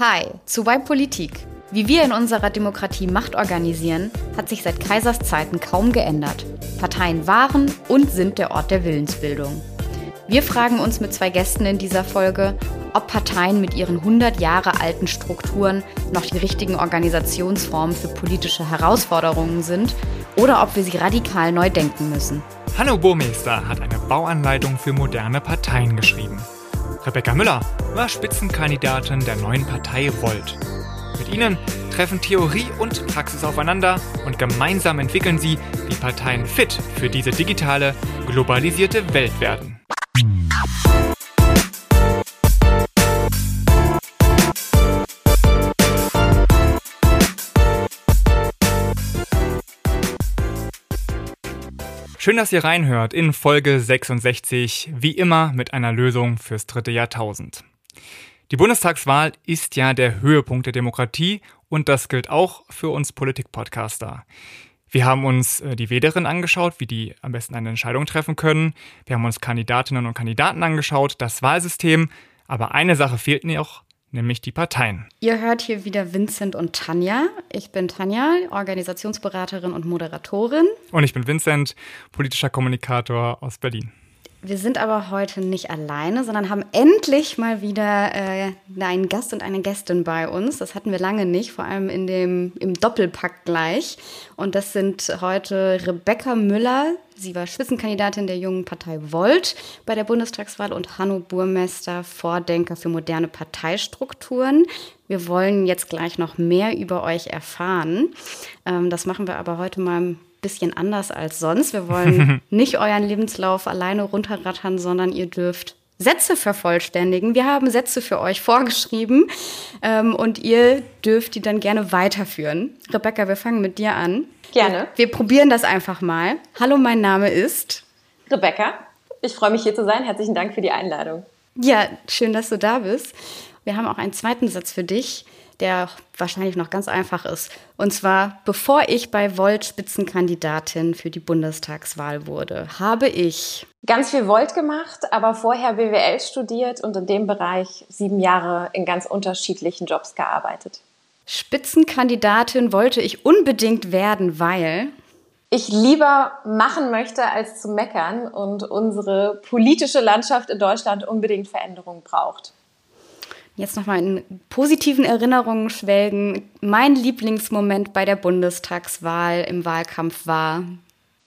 Hi, zu Why Politik. Wie wir in unserer Demokratie Macht organisieren, hat sich seit Kaisers Zeiten kaum geändert. Parteien waren und sind der Ort der Willensbildung. Wir fragen uns mit zwei Gästen in dieser Folge, ob Parteien mit ihren 100 Jahre alten Strukturen noch die richtigen Organisationsformen für politische Herausforderungen sind oder ob wir sie radikal neu denken müssen. Hanno Burmeister hat eine Bauanleitung für moderne Parteien geschrieben. Rebecca Müller war Spitzenkandidatin der neuen Partei Volt. Mit ihnen treffen Theorie und Praxis aufeinander und gemeinsam entwickeln sie, wie Parteien fit für diese digitale, globalisierte Welt werden. Schön, dass ihr reinhört in Folge 66, wie immer mit einer Lösung fürs dritte Jahrtausend. Die Bundestagswahl ist ja der Höhepunkt der Demokratie und das gilt auch für uns Politik-Podcaster. Wir haben uns äh, die Wählerinnen angeschaut, wie die am besten eine Entscheidung treffen können. Wir haben uns Kandidatinnen und Kandidaten angeschaut, das Wahlsystem. Aber eine Sache fehlt noch, nämlich die Parteien. Ihr hört hier wieder Vincent und Tanja. Ich bin Tanja, Organisationsberaterin und Moderatorin. Und ich bin Vincent, politischer Kommunikator aus Berlin. Wir sind aber heute nicht alleine, sondern haben endlich mal wieder äh, einen Gast und eine Gästin bei uns. Das hatten wir lange nicht, vor allem in dem, im Doppelpack gleich. Und das sind heute Rebecca Müller. Sie war Spitzenkandidatin der jungen Partei Volt bei der Bundestagswahl und Hanno Burmester, Vordenker für moderne Parteistrukturen. Wir wollen jetzt gleich noch mehr über euch erfahren. Ähm, das machen wir aber heute mal bisschen anders als sonst. Wir wollen nicht euren Lebenslauf alleine runterrattern, sondern ihr dürft Sätze vervollständigen. Wir haben Sätze für euch vorgeschrieben ähm, und ihr dürft die dann gerne weiterführen. Rebecca, wir fangen mit dir an. Gerne. Wir, wir probieren das einfach mal. Hallo, mein Name ist Rebecca. Ich freue mich hier zu sein. Herzlichen Dank für die Einladung. Ja, schön, dass du da bist. Wir haben auch einen zweiten Satz für dich der wahrscheinlich noch ganz einfach ist. Und zwar, bevor ich bei Volt Spitzenkandidatin für die Bundestagswahl wurde, habe ich ganz viel Volt gemacht, aber vorher BWL studiert und in dem Bereich sieben Jahre in ganz unterschiedlichen Jobs gearbeitet. Spitzenkandidatin wollte ich unbedingt werden, weil ich lieber machen möchte, als zu meckern und unsere politische Landschaft in Deutschland unbedingt Veränderungen braucht jetzt nochmal in positiven Erinnerungen schwelgen. Mein Lieblingsmoment bei der Bundestagswahl im Wahlkampf war.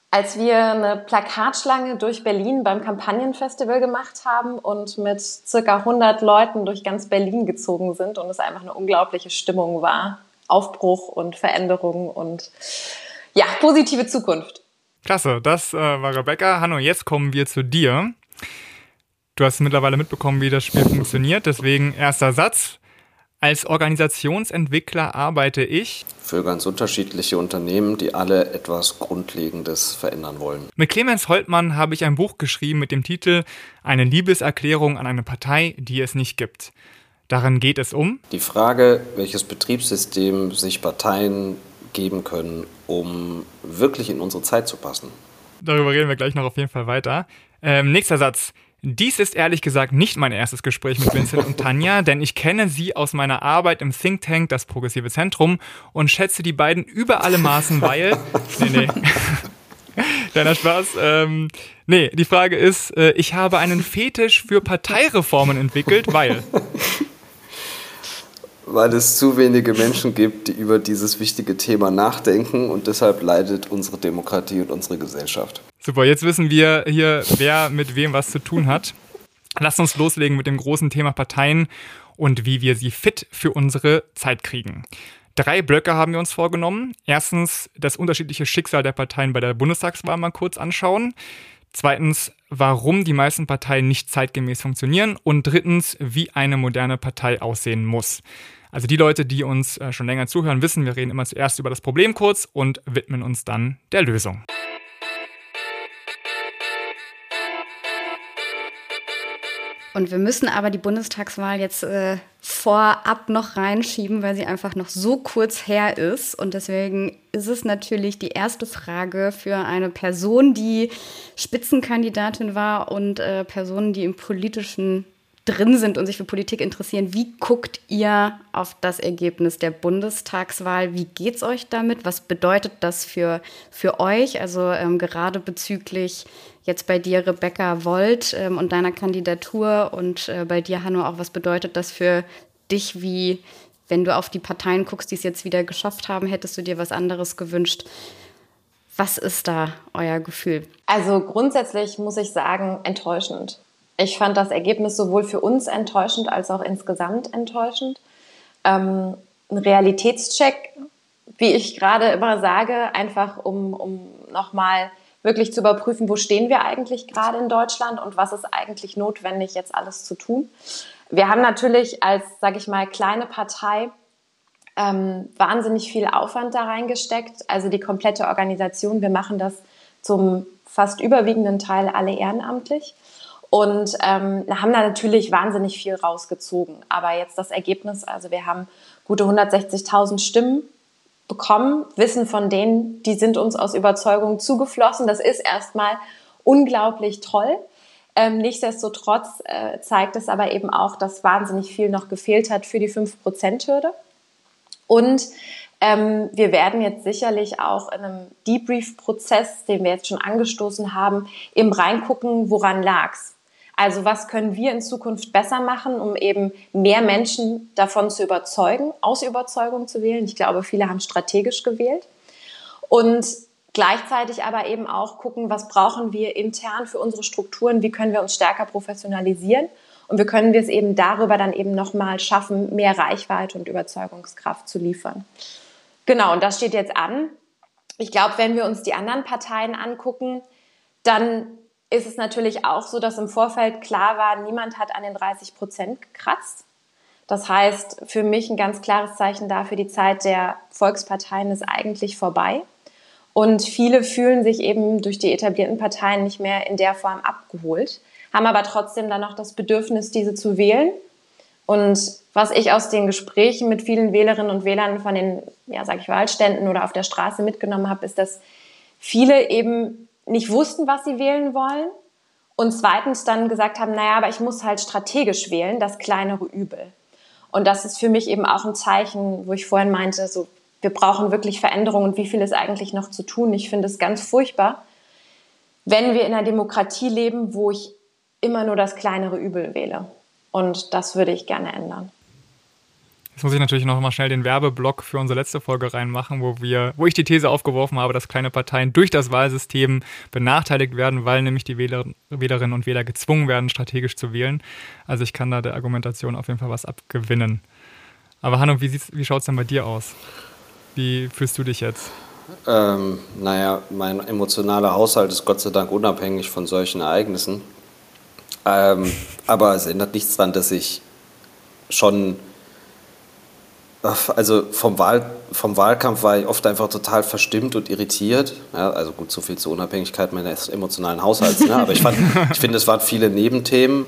Als wir eine Plakatschlange durch Berlin beim Kampagnenfestival gemacht haben und mit circa 100 Leuten durch ganz Berlin gezogen sind und es einfach eine unglaubliche Stimmung war. Aufbruch und Veränderung und ja, positive Zukunft. Klasse, das äh, war Rebecca. Hanno, jetzt kommen wir zu dir. Du hast mittlerweile mitbekommen, wie das Spiel funktioniert. Deswegen erster Satz. Als Organisationsentwickler arbeite ich für ganz unterschiedliche Unternehmen, die alle etwas Grundlegendes verändern wollen. Mit Clemens Holtmann habe ich ein Buch geschrieben mit dem Titel Eine Liebeserklärung an eine Partei, die es nicht gibt. Darin geht es um die Frage, welches Betriebssystem sich Parteien geben können, um wirklich in unsere Zeit zu passen. Darüber reden wir gleich noch auf jeden Fall weiter. Ähm, nächster Satz. Dies ist ehrlich gesagt nicht mein erstes Gespräch mit Vincent und Tanja, denn ich kenne sie aus meiner Arbeit im Think Tank, das Progressive Zentrum, und schätze die beiden über alle Maßen, weil. Nee, nee. Deiner Spaß. Ähm, nee, die Frage ist, äh, ich habe einen Fetisch für Parteireformen entwickelt, weil. Weil es zu wenige Menschen gibt, die über dieses wichtige Thema nachdenken und deshalb leidet unsere Demokratie und unsere Gesellschaft. Super, jetzt wissen wir hier, wer mit wem was zu tun hat. Lasst uns loslegen mit dem großen Thema Parteien und wie wir sie fit für unsere Zeit kriegen. Drei Blöcke haben wir uns vorgenommen. Erstens das unterschiedliche Schicksal der Parteien bei der Bundestagswahl mal kurz anschauen. Zweitens, warum die meisten Parteien nicht zeitgemäß funktionieren. Und drittens, wie eine moderne Partei aussehen muss. Also die Leute, die uns äh, schon länger zuhören, wissen, wir reden immer zuerst über das Problem kurz und widmen uns dann der Lösung. Und wir müssen aber die Bundestagswahl jetzt äh, vorab noch reinschieben, weil sie einfach noch so kurz her ist. Und deswegen ist es natürlich die erste Frage für eine Person, die Spitzenkandidatin war und äh, Personen, die im politischen drin sind und sich für Politik interessieren. Wie guckt ihr auf das Ergebnis der Bundestagswahl? Wie geht es euch damit? Was bedeutet das für, für euch? Also ähm, gerade bezüglich jetzt bei dir, Rebecca Volt ähm, und deiner Kandidatur und äh, bei dir, Hanno, auch was bedeutet das für dich? Wie, wenn du auf die Parteien guckst, die es jetzt wieder geschafft haben, hättest du dir was anderes gewünscht? Was ist da euer Gefühl? Also grundsätzlich muss ich sagen, enttäuschend. Ich fand das Ergebnis sowohl für uns enttäuschend als auch insgesamt enttäuschend. Ähm, ein Realitätscheck, wie ich gerade immer sage, einfach um, um nochmal wirklich zu überprüfen, wo stehen wir eigentlich gerade in Deutschland und was ist eigentlich notwendig, jetzt alles zu tun. Wir haben natürlich als, sage ich mal, kleine Partei ähm, wahnsinnig viel Aufwand da reingesteckt. Also die komplette Organisation, wir machen das zum fast überwiegenden Teil alle ehrenamtlich und ähm, haben da natürlich wahnsinnig viel rausgezogen. Aber jetzt das Ergebnis, also wir haben gute 160.000 Stimmen bekommen, wissen von denen, die sind uns aus Überzeugung zugeflossen. Das ist erstmal unglaublich toll. Ähm, nichtsdestotrotz äh, zeigt es aber eben auch, dass wahnsinnig viel noch gefehlt hat für die 5%-Hürde. Und ähm, wir werden jetzt sicherlich auch in einem Debrief-Prozess, den wir jetzt schon angestoßen haben, eben reingucken, woran lag's. Also was können wir in Zukunft besser machen, um eben mehr Menschen davon zu überzeugen, aus Überzeugung zu wählen. Ich glaube, viele haben strategisch gewählt. Und gleichzeitig aber eben auch gucken, was brauchen wir intern für unsere Strukturen, wie können wir uns stärker professionalisieren und wie können wir es eben darüber dann eben nochmal schaffen, mehr Reichweite und Überzeugungskraft zu liefern. Genau, und das steht jetzt an. Ich glaube, wenn wir uns die anderen Parteien angucken, dann ist es natürlich auch so, dass im Vorfeld klar war, niemand hat an den 30 Prozent gekratzt. Das heißt, für mich ein ganz klares Zeichen dafür, die Zeit der Volksparteien ist eigentlich vorbei. Und viele fühlen sich eben durch die etablierten Parteien nicht mehr in der Form abgeholt, haben aber trotzdem dann noch das Bedürfnis, diese zu wählen. Und was ich aus den Gesprächen mit vielen Wählerinnen und Wählern von den, ja, sag ich, Wahlständen oder auf der Straße mitgenommen habe, ist, dass viele eben nicht wussten, was sie wählen wollen. Und zweitens dann gesagt haben, naja, aber ich muss halt strategisch wählen, das kleinere Übel. Und das ist für mich eben auch ein Zeichen, wo ich vorhin meinte, so, wir brauchen wirklich Veränderung und wie viel ist eigentlich noch zu tun. Ich finde es ganz furchtbar, wenn wir in einer Demokratie leben, wo ich immer nur das kleinere Übel wähle. Und das würde ich gerne ändern. Jetzt muss ich natürlich noch mal schnell den Werbeblock für unsere letzte Folge reinmachen, wo wir, wo ich die These aufgeworfen habe, dass kleine Parteien durch das Wahlsystem benachteiligt werden, weil nämlich die Wähler, Wählerinnen und Wähler gezwungen werden, strategisch zu wählen. Also ich kann da der Argumentation auf jeden Fall was abgewinnen. Aber Hanno, wie, wie schaut es denn bei dir aus? Wie fühlst du dich jetzt? Ähm, naja, mein emotionaler Haushalt ist Gott sei Dank unabhängig von solchen Ereignissen. Ähm, aber es ändert nichts daran, dass ich schon also vom, Wahl, vom Wahlkampf war ich oft einfach total verstimmt und irritiert. Ja, also gut, so viel zur Unabhängigkeit meines emotionalen Haushalts. Ne? Aber ich, ich finde, es waren viele Nebenthemen,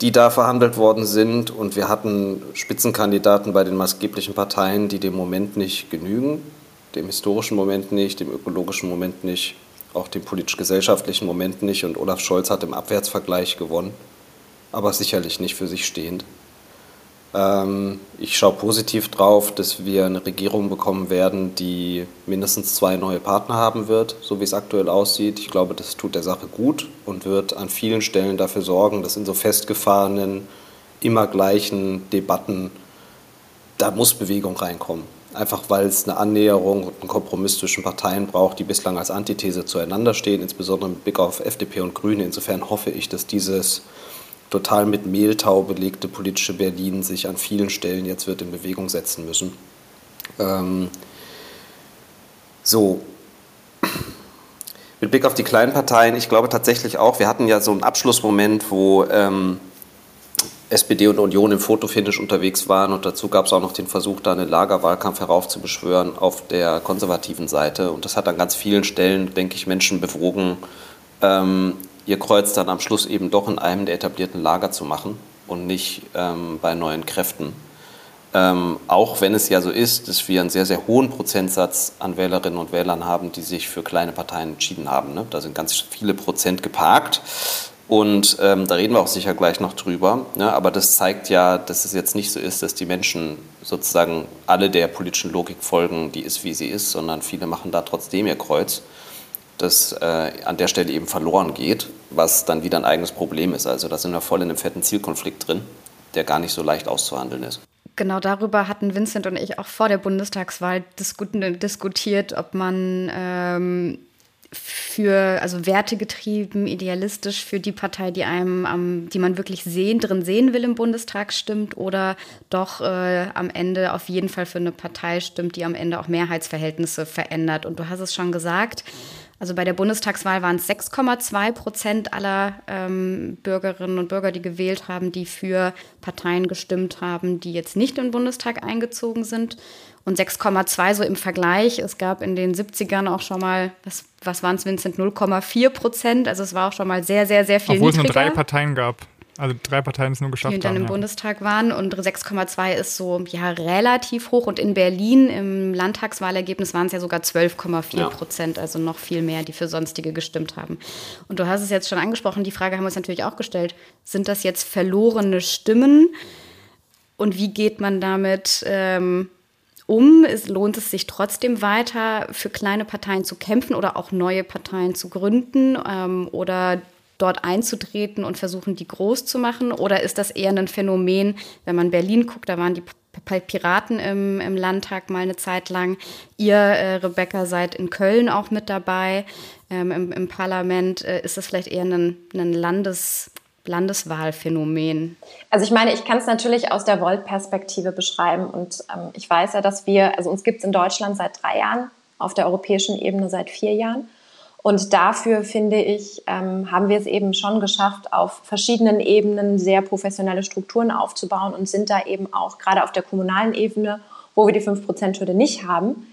die da verhandelt worden sind. Und wir hatten Spitzenkandidaten bei den maßgeblichen Parteien, die dem Moment nicht genügen. Dem historischen Moment nicht, dem ökologischen Moment nicht, auch dem politisch-gesellschaftlichen Moment nicht. Und Olaf Scholz hat im Abwärtsvergleich gewonnen, aber sicherlich nicht für sich stehend. Ähm, ich schaue positiv drauf, dass wir eine Regierung bekommen werden, die mindestens zwei neue Partner haben wird, so wie es aktuell aussieht. Ich glaube, das tut der Sache gut und wird an vielen Stellen dafür sorgen, dass in so festgefahrenen, immer gleichen Debatten, da muss Bewegung reinkommen. Einfach weil es eine Annäherung und einen Kompromiss zwischen Parteien braucht, die bislang als Antithese zueinander stehen, insbesondere mit Blick auf FDP und Grüne. Insofern hoffe ich, dass dieses total mit Mehltau belegte politische Berlin sich an vielen Stellen jetzt wird in Bewegung setzen müssen. Ähm, so, mit Blick auf die kleinen Parteien, ich glaube tatsächlich auch, wir hatten ja so einen Abschlussmoment, wo ähm, SPD und Union im Fotofinish unterwegs waren und dazu gab es auch noch den Versuch, da einen Lagerwahlkampf heraufzubeschwören auf der konservativen Seite. Und das hat an ganz vielen Stellen, denke ich, Menschen bewogen, ähm, ihr Kreuz dann am Schluss eben doch in einem der etablierten Lager zu machen und nicht ähm, bei neuen Kräften. Ähm, auch wenn es ja so ist, dass wir einen sehr, sehr hohen Prozentsatz an Wählerinnen und Wählern haben, die sich für kleine Parteien entschieden haben. Ne? Da sind ganz viele Prozent geparkt. Und ähm, da reden wir auch sicher gleich noch drüber. Ne? Aber das zeigt ja, dass es jetzt nicht so ist, dass die Menschen sozusagen alle der politischen Logik folgen, die ist, wie sie ist, sondern viele machen da trotzdem ihr Kreuz, das äh, an der Stelle eben verloren geht, was dann wieder ein eigenes Problem ist. Also da sind wir voll in einem fetten Zielkonflikt drin, der gar nicht so leicht auszuhandeln ist. Genau darüber hatten Vincent und ich auch vor der Bundestagswahl diskutiert, ob man ähm, für, also wertegetrieben, idealistisch für die Partei, die einem, am, die man wirklich sehen, drin sehen will im Bundestag stimmt oder doch äh, am Ende auf jeden Fall für eine Partei stimmt, die am Ende auch Mehrheitsverhältnisse verändert. Und du hast es schon gesagt, also bei der Bundestagswahl waren es 6,2 Prozent aller ähm, Bürgerinnen und Bürger, die gewählt haben, die für Parteien gestimmt haben, die jetzt nicht in den Bundestag eingezogen sind. Und 6,2 so im Vergleich. Es gab in den 70ern auch schon mal, was, was waren es, Vincent, 0,4 Prozent. Also es war auch schon mal sehr, sehr, sehr viel Obwohl niedriger. es nur drei Parteien gab. Also drei Parteien es nur geschafft die dann haben. im ja. Bundestag waren und 6,2 ist so ja relativ hoch. Und in Berlin im Landtagswahlergebnis waren es ja sogar 12,4 Prozent, ja. also noch viel mehr, die für sonstige gestimmt haben. Und du hast es jetzt schon angesprochen, die Frage haben wir uns natürlich auch gestellt, sind das jetzt verlorene Stimmen? Und wie geht man damit ähm, um? Es, lohnt es sich trotzdem weiter für kleine Parteien zu kämpfen oder auch neue Parteien zu gründen? Ähm, oder dort einzutreten und versuchen, die groß zu machen? Oder ist das eher ein Phänomen, wenn man Berlin guckt, da waren die Piraten im, im Landtag mal eine Zeit lang. Ihr, äh, Rebecca, seid in Köln auch mit dabei. Ähm, im, im, Parlament äh, ist das vielleicht eher ein, ein Landes, Landeswahlphänomen? Also ich meine, ich kann es natürlich aus der Volt-Perspektive beschreiben und ähm, ich weiß ja, dass wir, also uns gibt es in Deutschland seit drei Jahren, auf der europäischen Ebene seit vier Jahren. Und dafür, finde ich, ähm, haben wir es eben schon geschafft, auf verschiedenen Ebenen sehr professionelle Strukturen aufzubauen und sind da eben auch gerade auf der kommunalen Ebene, wo wir die 5%-Hürde nicht haben,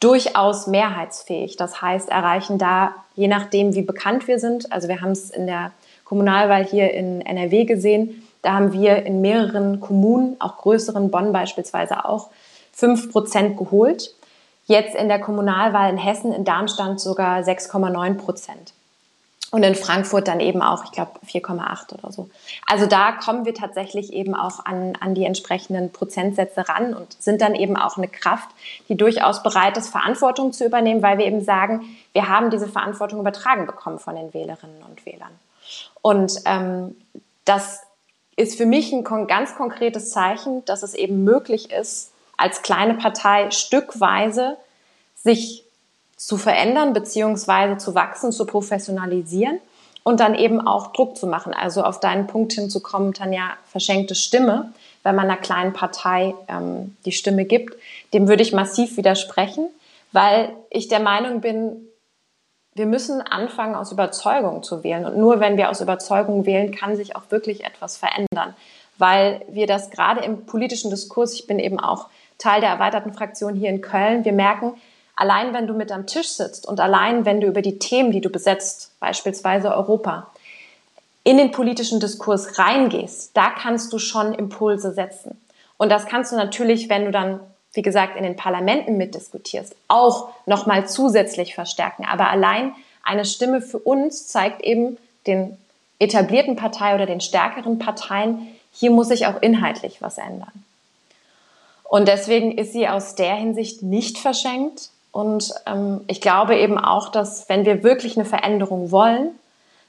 durchaus mehrheitsfähig. Das heißt, erreichen da, je nachdem, wie bekannt wir sind, also wir haben es in der Kommunalwahl hier in NRW gesehen, da haben wir in mehreren Kommunen, auch größeren, Bonn beispielsweise auch, 5% geholt. Jetzt in der Kommunalwahl in Hessen, in Darmstadt sogar 6,9 Prozent. Und in Frankfurt dann eben auch, ich glaube, 4,8 oder so. Also da kommen wir tatsächlich eben auch an, an die entsprechenden Prozentsätze ran und sind dann eben auch eine Kraft, die durchaus bereit ist, Verantwortung zu übernehmen, weil wir eben sagen, wir haben diese Verantwortung übertragen bekommen von den Wählerinnen und Wählern. Und ähm, das ist für mich ein ganz konkretes Zeichen, dass es eben möglich ist, als kleine Partei stückweise sich zu verändern beziehungsweise zu wachsen, zu professionalisieren und dann eben auch Druck zu machen. Also auf deinen Punkt hinzukommen, Tanja, verschenkte Stimme, wenn man einer kleinen Partei ähm, die Stimme gibt, dem würde ich massiv widersprechen, weil ich der Meinung bin, wir müssen anfangen, aus Überzeugung zu wählen. Und nur wenn wir aus Überzeugung wählen, kann sich auch wirklich etwas verändern. Weil wir das gerade im politischen Diskurs, ich bin eben auch Teil der erweiterten Fraktion hier in Köln. Wir merken, allein wenn du mit am Tisch sitzt und allein wenn du über die Themen, die du besetzt, beispielsweise Europa, in den politischen Diskurs reingehst, da kannst du schon Impulse setzen. Und das kannst du natürlich, wenn du dann, wie gesagt, in den Parlamenten mitdiskutierst, auch nochmal zusätzlich verstärken. Aber allein eine Stimme für uns zeigt eben den etablierten Partei oder den stärkeren Parteien, hier muss sich auch inhaltlich was ändern. Und deswegen ist sie aus der Hinsicht nicht verschenkt. Und ähm, ich glaube eben auch, dass wenn wir wirklich eine Veränderung wollen,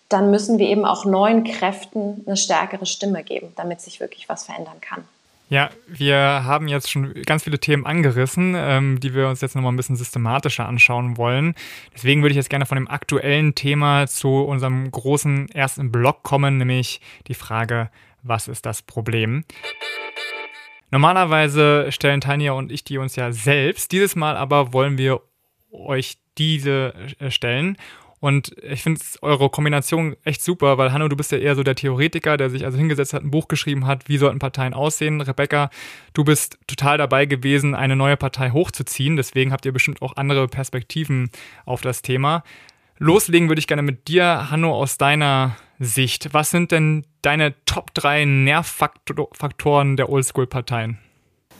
dann müssen wir eben auch neuen Kräften eine stärkere Stimme geben, damit sich wirklich was verändern kann. Ja, wir haben jetzt schon ganz viele Themen angerissen, ähm, die wir uns jetzt nochmal ein bisschen systematischer anschauen wollen. Deswegen würde ich jetzt gerne von dem aktuellen Thema zu unserem großen ersten Block kommen, nämlich die Frage, was ist das Problem? Normalerweise stellen Tanja und ich die uns ja selbst. Dieses Mal aber wollen wir euch diese äh, stellen. Und ich finde eure Kombination echt super, weil Hanno, du bist ja eher so der Theoretiker, der sich also hingesetzt hat, ein Buch geschrieben hat, wie sollten Parteien aussehen. Rebecca, du bist total dabei gewesen, eine neue Partei hochzuziehen. Deswegen habt ihr bestimmt auch andere Perspektiven auf das Thema. Loslegen würde ich gerne mit dir, Hanno, aus deiner Sicht. Was sind denn deine Top 3 Nervfaktoren der Oldschool-Parteien?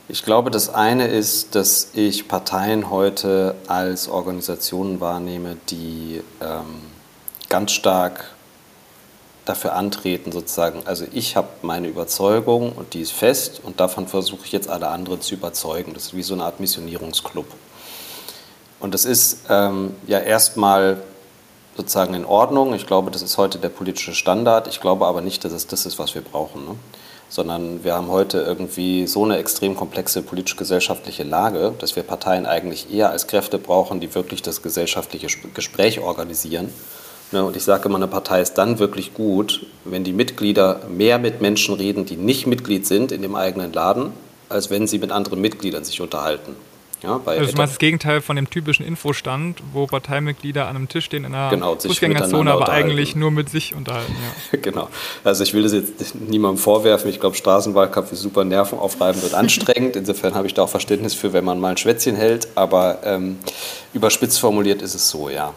Ich glaube, das eine ist, dass ich Parteien heute als Organisationen wahrnehme, die ähm, ganz stark dafür antreten, sozusagen. Also ich habe meine Überzeugung und die ist fest und davon versuche ich jetzt alle anderen zu überzeugen. Das ist wie so eine Art Missionierungsclub. Und das ist ähm, ja erstmal sozusagen in Ordnung. Ich glaube, das ist heute der politische Standard. Ich glaube aber nicht, dass es das ist, was wir brauchen. Ne? Sondern wir haben heute irgendwie so eine extrem komplexe politisch-gesellschaftliche Lage, dass wir Parteien eigentlich eher als Kräfte brauchen, die wirklich das gesellschaftliche Gespräch organisieren Ne, und ich sage immer, eine Partei ist dann wirklich gut, wenn die Mitglieder mehr mit Menschen reden, die nicht Mitglied sind in dem eigenen Laden, als wenn sie mit anderen Mitgliedern sich unterhalten. Ja, also du meinst das Gegenteil von dem typischen Infostand, wo Parteimitglieder an einem Tisch stehen in einer genau, Fußgängerzone, aber eigentlich nur mit sich unterhalten. Ja. genau. Also ich will das jetzt niemandem vorwerfen. Ich glaube, Straßenwahlkampf ist super nervenaufreibend und anstrengend. Insofern habe ich da auch Verständnis für, wenn man mal ein Schwätzchen hält. Aber ähm, überspitzt formuliert ist es so, ja.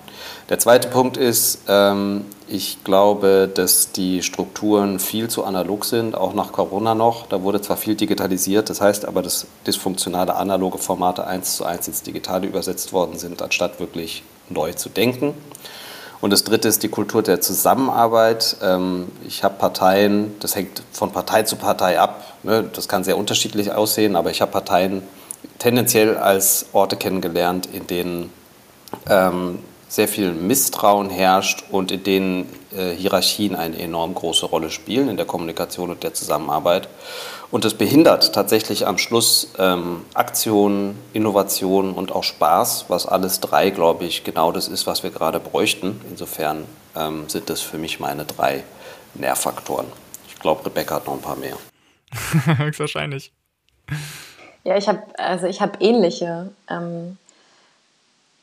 Der zweite Punkt ist, ähm, ich glaube, dass die Strukturen viel zu analog sind, auch nach Corona noch. Da wurde zwar viel digitalisiert, das heißt aber, dass dysfunktionale analoge Formate eins zu eins ins Digitale übersetzt worden sind, anstatt wirklich neu zu denken. Und das dritte ist die Kultur der Zusammenarbeit. Ähm, ich habe Parteien, das hängt von Partei zu Partei ab. Ne? Das kann sehr unterschiedlich aussehen, aber ich habe Parteien tendenziell als Orte kennengelernt, in denen ähm, sehr viel Misstrauen herrscht und in denen äh, Hierarchien eine enorm große Rolle spielen in der Kommunikation und der Zusammenarbeit. Und das behindert tatsächlich am Schluss ähm, Aktionen, Innovationen und auch Spaß, was alles drei, glaube ich, genau das ist, was wir gerade bräuchten. Insofern ähm, sind das für mich meine drei Nährfaktoren. Ich glaube, Rebecca hat noch ein paar mehr. Höchstwahrscheinlich. Ja, ich habe also ich habe ähnliche ähm,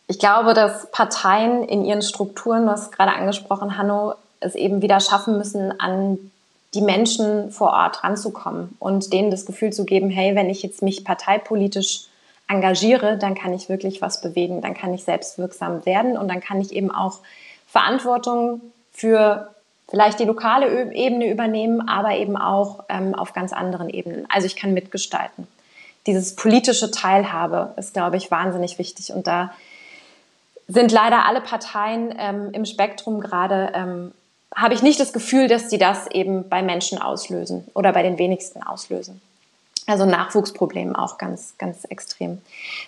ich glaube, dass Parteien in ihren Strukturen, du hast gerade angesprochen, Hanno, es eben wieder schaffen müssen, an die Menschen vor Ort ranzukommen und denen das Gefühl zu geben, hey, wenn ich jetzt mich parteipolitisch engagiere, dann kann ich wirklich was bewegen, dann kann ich selbstwirksam werden und dann kann ich eben auch Verantwortung für vielleicht die lokale Ebene übernehmen, aber eben auch ähm, auf ganz anderen Ebenen. Also ich kann mitgestalten. Dieses politische Teilhabe ist, glaube ich, wahnsinnig wichtig und da sind leider alle Parteien ähm, im Spektrum gerade, ähm, habe ich nicht das Gefühl, dass sie das eben bei Menschen auslösen oder bei den wenigsten auslösen. Also Nachwuchsproblem auch ganz, ganz extrem.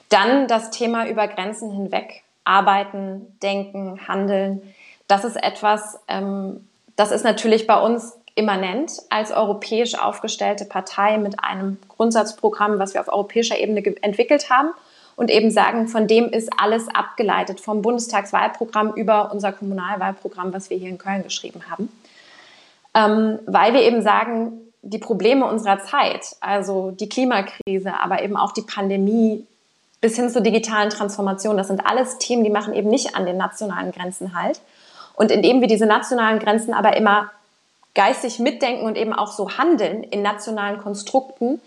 Dann das Thema über Grenzen hinweg arbeiten, denken, handeln. Das ist etwas, ähm, das ist natürlich bei uns immanent als europäisch aufgestellte Partei mit einem Grundsatzprogramm, was wir auf europäischer Ebene entwickelt haben und eben sagen, von dem ist alles abgeleitet, vom Bundestagswahlprogramm über unser Kommunalwahlprogramm, was wir hier in Köln geschrieben haben. Ähm, weil wir eben sagen, die Probleme unserer Zeit, also die Klimakrise, aber eben auch die Pandemie bis hin zur digitalen Transformation, das sind alles Themen, die machen eben nicht an den nationalen Grenzen halt. Und indem wir diese nationalen Grenzen aber immer geistig mitdenken und eben auch so handeln in nationalen Konstrukten,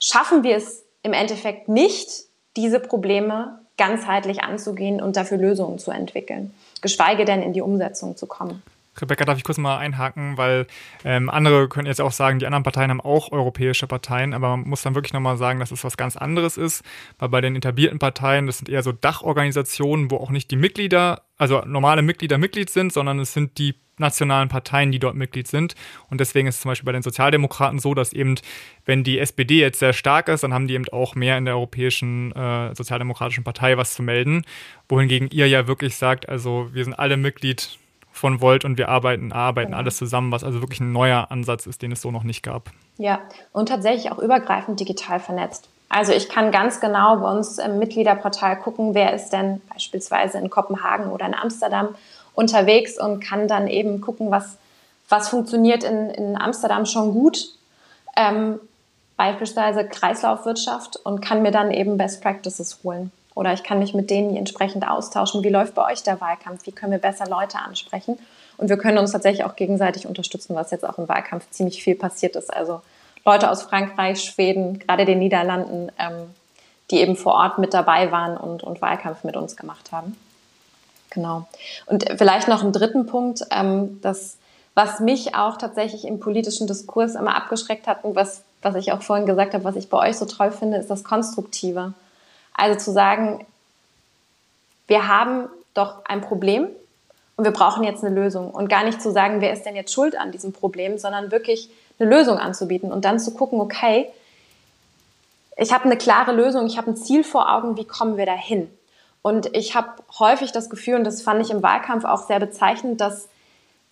schaffen wir es im Endeffekt nicht, diese Probleme ganzheitlich anzugehen und dafür Lösungen zu entwickeln, geschweige denn in die Umsetzung zu kommen. Rebecca, darf ich kurz mal einhaken, weil ähm, andere können jetzt auch sagen, die anderen Parteien haben auch europäische Parteien, aber man muss dann wirklich nochmal sagen, dass es was ganz anderes ist, weil bei den etablierten Parteien, das sind eher so Dachorganisationen, wo auch nicht die Mitglieder, also normale Mitglieder Mitglied sind, sondern es sind die nationalen Parteien, die dort Mitglied sind. Und deswegen ist es zum Beispiel bei den Sozialdemokraten so, dass eben, wenn die SPD jetzt sehr stark ist, dann haben die eben auch mehr in der Europäischen äh, Sozialdemokratischen Partei was zu melden. Wohingegen ihr ja wirklich sagt, also wir sind alle Mitglied von Volt und wir arbeiten, arbeiten genau. alles zusammen, was also wirklich ein neuer Ansatz ist, den es so noch nicht gab. Ja, und tatsächlich auch übergreifend digital vernetzt. Also ich kann ganz genau bei uns im Mitgliederportal gucken, wer ist denn beispielsweise in Kopenhagen oder in Amsterdam unterwegs und kann dann eben gucken, was, was funktioniert in, in Amsterdam schon gut. Ähm, beispielsweise Kreislaufwirtschaft und kann mir dann eben Best Practices holen. Oder ich kann mich mit denen entsprechend austauschen. Wie läuft bei euch der Wahlkampf? Wie können wir besser Leute ansprechen? Und wir können uns tatsächlich auch gegenseitig unterstützen, was jetzt auch im Wahlkampf ziemlich viel passiert ist. Also Leute aus Frankreich, Schweden, gerade den Niederlanden, ähm, die eben vor Ort mit dabei waren und, und Wahlkampf mit uns gemacht haben. Genau. Und vielleicht noch einen dritten Punkt, ähm, das, was mich auch tatsächlich im politischen Diskurs immer abgeschreckt hat und was, was ich auch vorhin gesagt habe, was ich bei euch so toll finde, ist das Konstruktive. Also zu sagen, wir haben doch ein Problem und wir brauchen jetzt eine Lösung. Und gar nicht zu sagen, wer ist denn jetzt schuld an diesem Problem, sondern wirklich eine Lösung anzubieten und dann zu gucken, okay, ich habe eine klare Lösung, ich habe ein Ziel vor Augen, wie kommen wir da hin? Und ich habe häufig das Gefühl, und das fand ich im Wahlkampf auch sehr bezeichnend, dass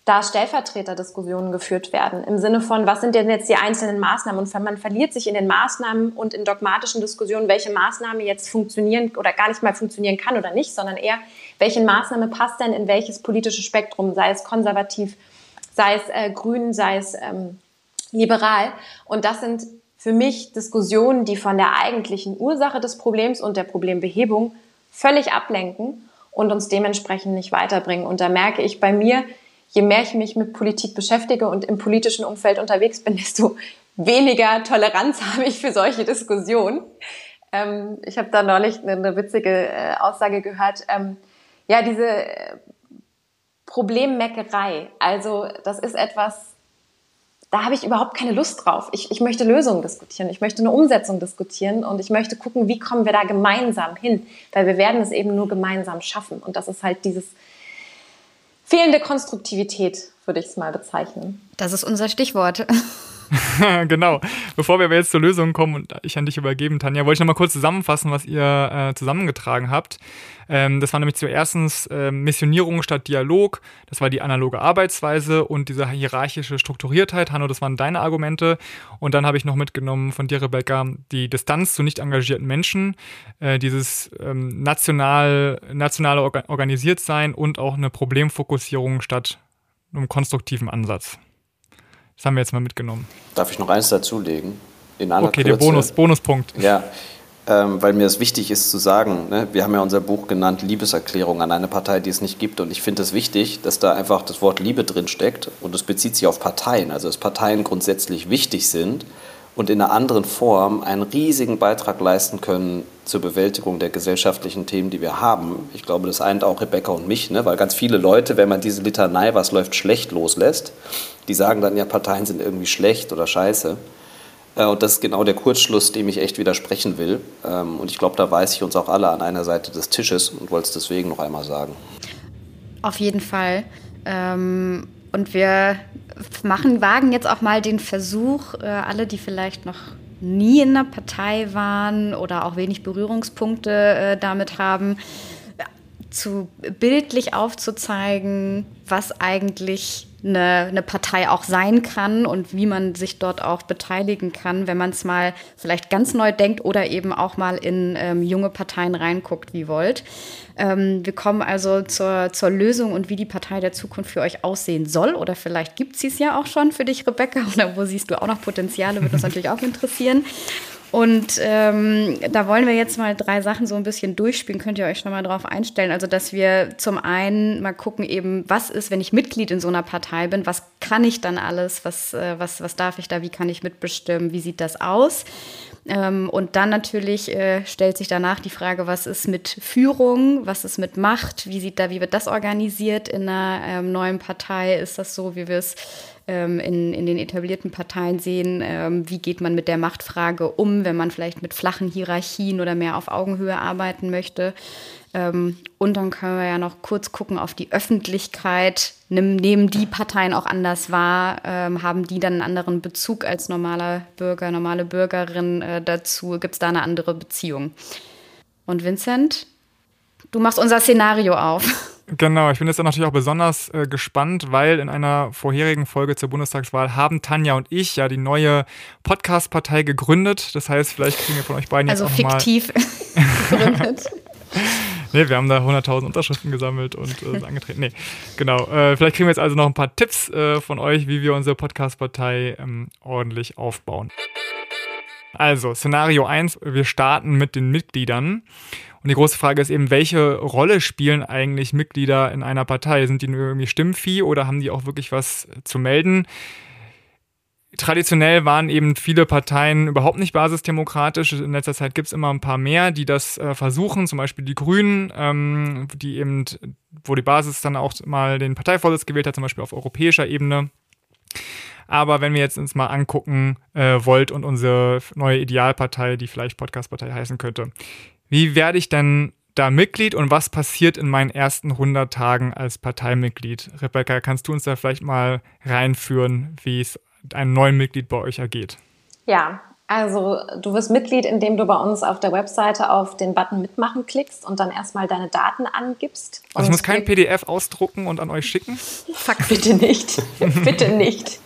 da Stellvertreterdiskussionen geführt werden im Sinne von, was sind denn jetzt die einzelnen Maßnahmen? Und man verliert sich in den Maßnahmen und in dogmatischen Diskussionen, welche Maßnahme jetzt funktionieren oder gar nicht mal funktionieren kann oder nicht, sondern eher, welche Maßnahme passt denn in welches politische Spektrum, sei es konservativ, sei es äh, grün, sei es ähm, liberal. Und das sind für mich Diskussionen, die von der eigentlichen Ursache des Problems und der Problembehebung völlig ablenken und uns dementsprechend nicht weiterbringen. Und da merke ich bei mir, je mehr ich mich mit Politik beschäftige und im politischen Umfeld unterwegs bin, desto weniger Toleranz habe ich für solche Diskussionen. Ähm, ich habe da neulich eine, witzige äh, Aussage gehört. Ähm, ja, diese äh, Problemmeckerei, also das ist etwas, da habe ich überhaupt keine Lust drauf. Ich, ich möchte Lösungen diskutieren, ich möchte eine Umsetzung diskutieren und ich möchte gucken, wie kommen wir da gemeinsam hin, weil wir werden es eben nur gemeinsam schaffen. Und das ist halt dieses fehlende Konstruktivität, würde ich es mal bezeichnen. Das ist unser Stichwort. genau. Bevor wir aber jetzt zur Lösung kommen und ich an dich übergeben, Tanja, wollte ich nochmal kurz zusammenfassen, was ihr äh, zusammengetragen habt. Ähm, das war nämlich zuerst äh, Missionierung statt Dialog, das war die analoge Arbeitsweise und diese hierarchische Strukturiertheit. Hanno, das waren deine Argumente. Und dann habe ich noch mitgenommen von dir, Rebecca, die Distanz zu nicht engagierten Menschen, äh, dieses ähm, national, nationale Organ organisiert sein und auch eine Problemfokussierung statt einem konstruktiven Ansatz. Das haben wir jetzt mal mitgenommen. Darf ich noch eins dazulegen? In aller okay, Kürze. der Bonus, Bonuspunkt. Ja, ähm, weil mir es wichtig ist zu sagen, ne, wir haben ja unser Buch genannt Liebeserklärung an eine Partei, die es nicht gibt. Und ich finde es wichtig, dass da einfach das Wort Liebe drin steckt und es bezieht sich auf Parteien, also dass Parteien grundsätzlich wichtig sind und in einer anderen Form einen riesigen Beitrag leisten können zur Bewältigung der gesellschaftlichen Themen, die wir haben. Ich glaube, das eint auch Rebecca und mich, ne? weil ganz viele Leute, wenn man diese Litanei, was läuft schlecht, loslässt, die sagen dann ja, Parteien sind irgendwie schlecht oder scheiße. Äh, und das ist genau der Kurzschluss, dem ich echt widersprechen will. Ähm, und ich glaube, da weiß ich uns auch alle an einer Seite des Tisches und wollte es deswegen noch einmal sagen. Auf jeden Fall. Ähm, und wir machen, wagen jetzt auch mal den Versuch, äh, alle, die vielleicht noch nie in einer Partei waren oder auch wenig Berührungspunkte äh, damit haben, zu bildlich aufzuzeigen, was eigentlich eine, eine Partei auch sein kann und wie man sich dort auch beteiligen kann, wenn man es mal vielleicht ganz neu denkt oder eben auch mal in ähm, junge Parteien reinguckt, wie wollt. Ähm, wir kommen also zur, zur Lösung und wie die Partei der Zukunft für euch aussehen soll. Oder vielleicht gibt sie es ja auch schon für dich, Rebecca. Oder wo siehst du auch noch Potenziale, würde uns natürlich auch interessieren. Und ähm, da wollen wir jetzt mal drei Sachen so ein bisschen durchspielen. Könnt ihr euch schon mal darauf einstellen? Also, dass wir zum einen mal gucken, eben, was ist, wenn ich Mitglied in so einer Partei bin? Was kann ich dann alles? Was, äh, was, was darf ich da? Wie kann ich mitbestimmen? Wie sieht das aus? Ähm, und dann natürlich äh, stellt sich danach die Frage, was ist mit Führung? Was ist mit Macht? Wie sieht da, wie wird das organisiert in einer ähm, neuen Partei? Ist das so, wie wir es ähm, in, in den etablierten Parteien sehen, ähm, wie geht man mit der Machtfrage um, wenn man vielleicht mit flachen Hierarchien oder mehr auf Augenhöhe arbeiten möchte. Ähm, und dann können wir ja noch kurz gucken auf die Öffentlichkeit. Nehmen die Parteien auch anders wahr? Ähm, haben die dann einen anderen Bezug als normaler Bürger, normale Bürgerin äh, dazu? Gibt es da eine andere Beziehung? Und Vincent, du machst unser Szenario auf. Genau, ich bin jetzt natürlich auch besonders äh, gespannt, weil in einer vorherigen Folge zur Bundestagswahl haben Tanja und ich ja die neue Podcast-Partei gegründet. Das heißt, vielleicht kriegen wir von euch beiden also jetzt auch fiktiv gegründet. nee, wir haben da 100.000 Unterschriften gesammelt und äh, angetreten. Nee, genau. Äh, vielleicht kriegen wir jetzt also noch ein paar Tipps äh, von euch, wie wir unsere Podcast-Partei ähm, ordentlich aufbauen. Also, Szenario 1, wir starten mit den Mitgliedern. Und die große Frage ist eben, welche Rolle spielen eigentlich Mitglieder in einer Partei? Sind die nur irgendwie Stimmvieh oder haben die auch wirklich was zu melden? Traditionell waren eben viele Parteien überhaupt nicht basisdemokratisch. In letzter Zeit gibt es immer ein paar mehr, die das äh, versuchen, zum Beispiel die Grünen, ähm, die eben, wo die Basis dann auch mal den Parteivorsitz gewählt hat, zum Beispiel auf europäischer Ebene. Aber wenn wir jetzt uns mal angucken, äh, Volt und unsere neue Idealpartei, die vielleicht Podcastpartei heißen könnte, wie werde ich denn da Mitglied und was passiert in meinen ersten 100 Tagen als Parteimitglied? Rebecca, kannst du uns da vielleicht mal reinführen, wie es einem neuen Mitglied bei euch ergeht? Ja, also du wirst Mitglied, indem du bei uns auf der Webseite auf den Button Mitmachen klickst und dann erstmal deine Daten angibst. Also ich muss kein PDF ausdrucken und an euch schicken? Fuck, bitte nicht. bitte nicht.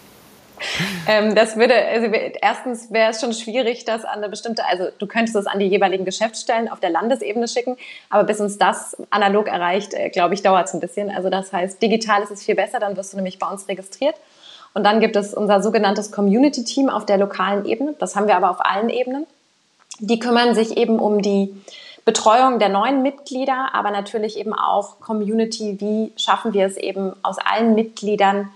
Ähm, das würde, also erstens wäre es schon schwierig, das an eine bestimmte, also du könntest es an die jeweiligen Geschäftsstellen auf der Landesebene schicken, aber bis uns das analog erreicht, äh, glaube ich, dauert es ein bisschen. Also das heißt, digital ist es viel besser, dann wirst du nämlich bei uns registriert. Und dann gibt es unser sogenanntes Community-Team auf der lokalen Ebene. Das haben wir aber auf allen Ebenen. Die kümmern sich eben um die Betreuung der neuen Mitglieder, aber natürlich eben auch Community. Wie schaffen wir es eben aus allen Mitgliedern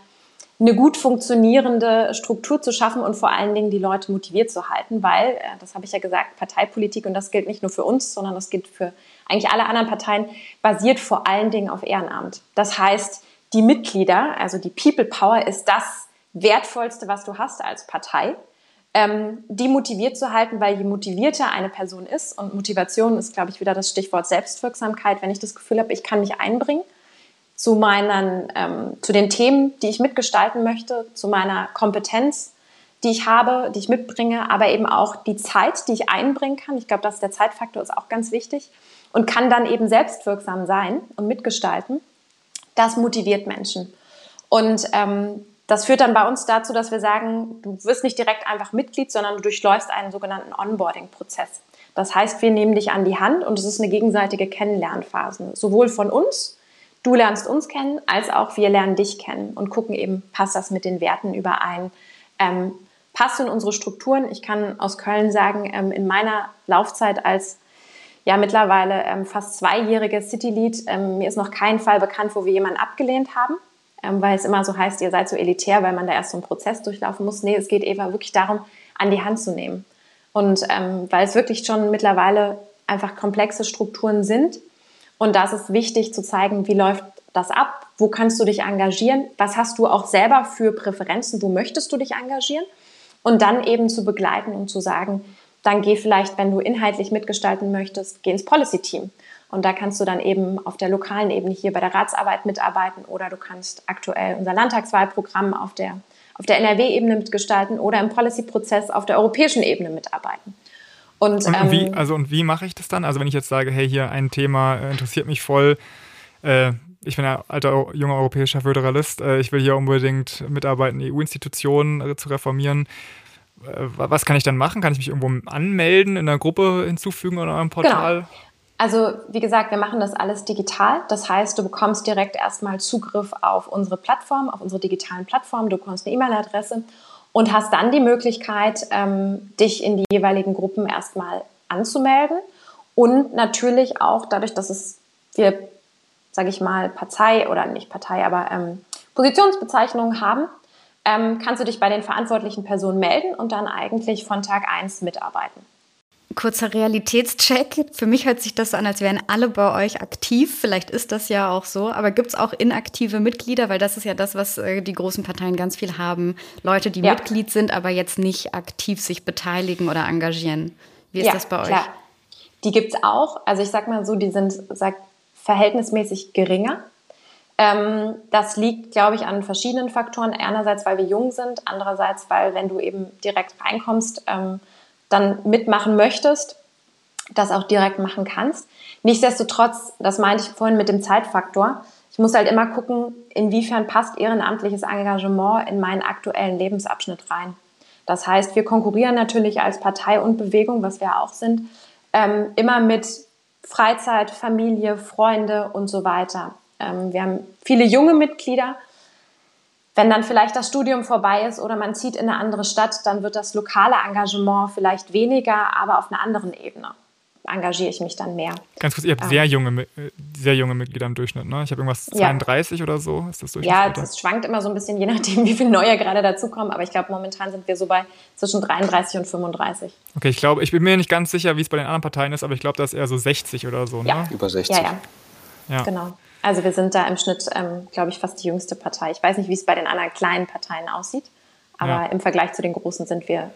eine gut funktionierende Struktur zu schaffen und vor allen Dingen die Leute motiviert zu halten, weil, äh, das habe ich ja gesagt, Parteipolitik, und das gilt nicht nur für uns, sondern das gilt für eigentlich alle anderen Parteien, basiert vor allen Dingen auf Ehrenamt. Das heißt, die Mitglieder, also die People Power ist das Wertvollste, was du hast als Partei, ähm, die motiviert zu halten, weil je motivierter eine Person ist, und Motivation ist, glaube ich, wieder das Stichwort Selbstwirksamkeit, wenn ich das Gefühl habe, ich kann mich einbringen, zu meinen, ähm, zu den Themen, die ich mitgestalten möchte, zu meiner Kompetenz, die ich habe, die ich mitbringe, aber eben auch die Zeit, die ich einbringen kann. Ich glaube, dass der Zeitfaktor ist auch ganz wichtig und kann dann eben selbstwirksam sein und mitgestalten. Das motiviert Menschen. Und ähm, das führt dann bei uns dazu, dass wir sagen, du wirst nicht direkt einfach Mitglied, sondern du durchläufst einen sogenannten Onboarding-Prozess. Das heißt, wir nehmen dich an die Hand und es ist eine gegenseitige Kennenlernphase, sowohl von uns Du lernst uns kennen, als auch wir lernen dich kennen und gucken eben, passt das mit den Werten überein? Ähm, passt in unsere Strukturen? Ich kann aus Köln sagen, ähm, in meiner Laufzeit als ja mittlerweile ähm, fast zweijährige City-Lead, ähm, mir ist noch kein Fall bekannt, wo wir jemanden abgelehnt haben, ähm, weil es immer so heißt, ihr seid so elitär, weil man da erst so einen Prozess durchlaufen muss. Nee, es geht eben wirklich darum, an die Hand zu nehmen. Und ähm, weil es wirklich schon mittlerweile einfach komplexe Strukturen sind, und da ist wichtig zu zeigen, wie läuft das ab, wo kannst du dich engagieren, was hast du auch selber für Präferenzen, wo möchtest du dich engagieren und dann eben zu begleiten und zu sagen, dann geh vielleicht, wenn du inhaltlich mitgestalten möchtest, geh ins Policy-Team. Und da kannst du dann eben auf der lokalen Ebene hier bei der Ratsarbeit mitarbeiten oder du kannst aktuell unser Landtagswahlprogramm auf der, auf der NRW-Ebene mitgestalten oder im Policy-Prozess auf der europäischen Ebene mitarbeiten. Und, und, ähm, wie, also, und wie mache ich das dann? Also wenn ich jetzt sage, hey, hier ein Thema äh, interessiert mich voll, äh, ich bin ja alter junger europäischer Föderalist, äh, ich will hier unbedingt mitarbeiten, EU-Institutionen zu reformieren. Äh, was kann ich dann machen? Kann ich mich irgendwo anmelden, in einer Gruppe hinzufügen oder einem Portal? Genau. Also wie gesagt, wir machen das alles digital. Das heißt, du bekommst direkt erstmal Zugriff auf unsere Plattform, auf unsere digitalen Plattform. Du bekommst eine E-Mail-Adresse und hast dann die Möglichkeit, ähm, dich in die jeweiligen Gruppen erstmal anzumelden und natürlich auch dadurch, dass es wir, sage ich mal, Partei oder nicht Partei, aber ähm, Positionsbezeichnungen haben, ähm, kannst du dich bei den verantwortlichen Personen melden und dann eigentlich von Tag 1 mitarbeiten. Kurzer Realitätscheck. Für mich hört sich das so an, als wären alle bei euch aktiv. Vielleicht ist das ja auch so. Aber gibt es auch inaktive Mitglieder? Weil das ist ja das, was äh, die großen Parteien ganz viel haben. Leute, die ja. Mitglied sind, aber jetzt nicht aktiv sich beteiligen oder engagieren. Wie ist ja, das bei euch? Klar. Die gibt es auch. Also ich sag mal so, die sind sag, verhältnismäßig geringer. Ähm, das liegt, glaube ich, an verschiedenen Faktoren. Einerseits, weil wir jung sind, andererseits, weil wenn du eben direkt reinkommst, ähm, dann mitmachen möchtest, das auch direkt machen kannst. Nichtsdestotrotz, das meinte ich vorhin mit dem Zeitfaktor, ich muss halt immer gucken, inwiefern passt ehrenamtliches Engagement in meinen aktuellen Lebensabschnitt rein. Das heißt, wir konkurrieren natürlich als Partei und Bewegung, was wir auch sind, ähm, immer mit Freizeit, Familie, Freunde und so weiter. Ähm, wir haben viele junge Mitglieder, wenn dann vielleicht das Studium vorbei ist oder man zieht in eine andere Stadt, dann wird das lokale Engagement vielleicht weniger, aber auf einer anderen Ebene engagiere ich mich dann mehr. Ganz kurz, ihr habt ähm, sehr, junge, sehr junge Mitglieder im Durchschnitt, ne? Ich habe irgendwas 32 ja. oder so, ist das Ja, das schwankt immer so ein bisschen, je nachdem, wie viele neue gerade dazukommen, aber ich glaube, momentan sind wir so bei zwischen 33 und 35. Okay, ich glaube, ich bin mir nicht ganz sicher, wie es bei den anderen Parteien ist, aber ich glaube, das ist eher so 60 oder so, ne? Ja, über 60. Ja, ja. ja. Genau. Also wir sind da im Schnitt, ähm, glaube ich, fast die jüngste Partei. Ich weiß nicht, wie es bei den anderen kleinen Parteien aussieht, aber ja. im Vergleich zu den großen sind wir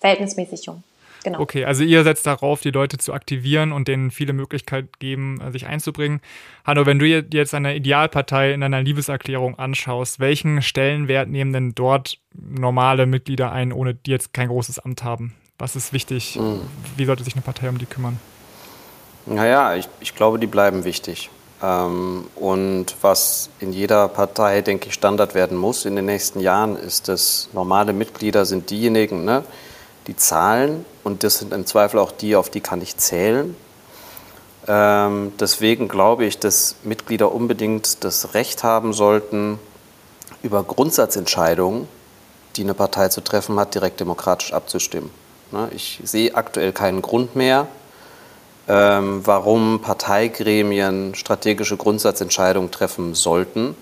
verhältnismäßig jung. Genau. Okay, also ihr setzt darauf, die Leute zu aktivieren und denen viele Möglichkeiten geben, äh, sich einzubringen. Hanno, wenn du dir jetzt eine Idealpartei in deiner Liebeserklärung anschaust, welchen Stellenwert nehmen denn dort normale Mitglieder ein, ohne die jetzt kein großes Amt haben? Was ist wichtig? Mhm. Wie sollte sich eine Partei um die kümmern? Naja, ich, ich glaube, die bleiben wichtig. Ähm, und was in jeder Partei, denke ich, Standard werden muss in den nächsten Jahren, ist, dass normale Mitglieder sind diejenigen, ne, die zahlen und das sind im Zweifel auch die, auf die kann ich zählen. Ähm, deswegen glaube ich, dass Mitglieder unbedingt das Recht haben sollten, über Grundsatzentscheidungen, die eine Partei zu treffen hat, direkt demokratisch abzustimmen. Ne, ich sehe aktuell keinen Grund mehr, ähm, warum Parteigremien strategische Grundsatzentscheidungen treffen sollten,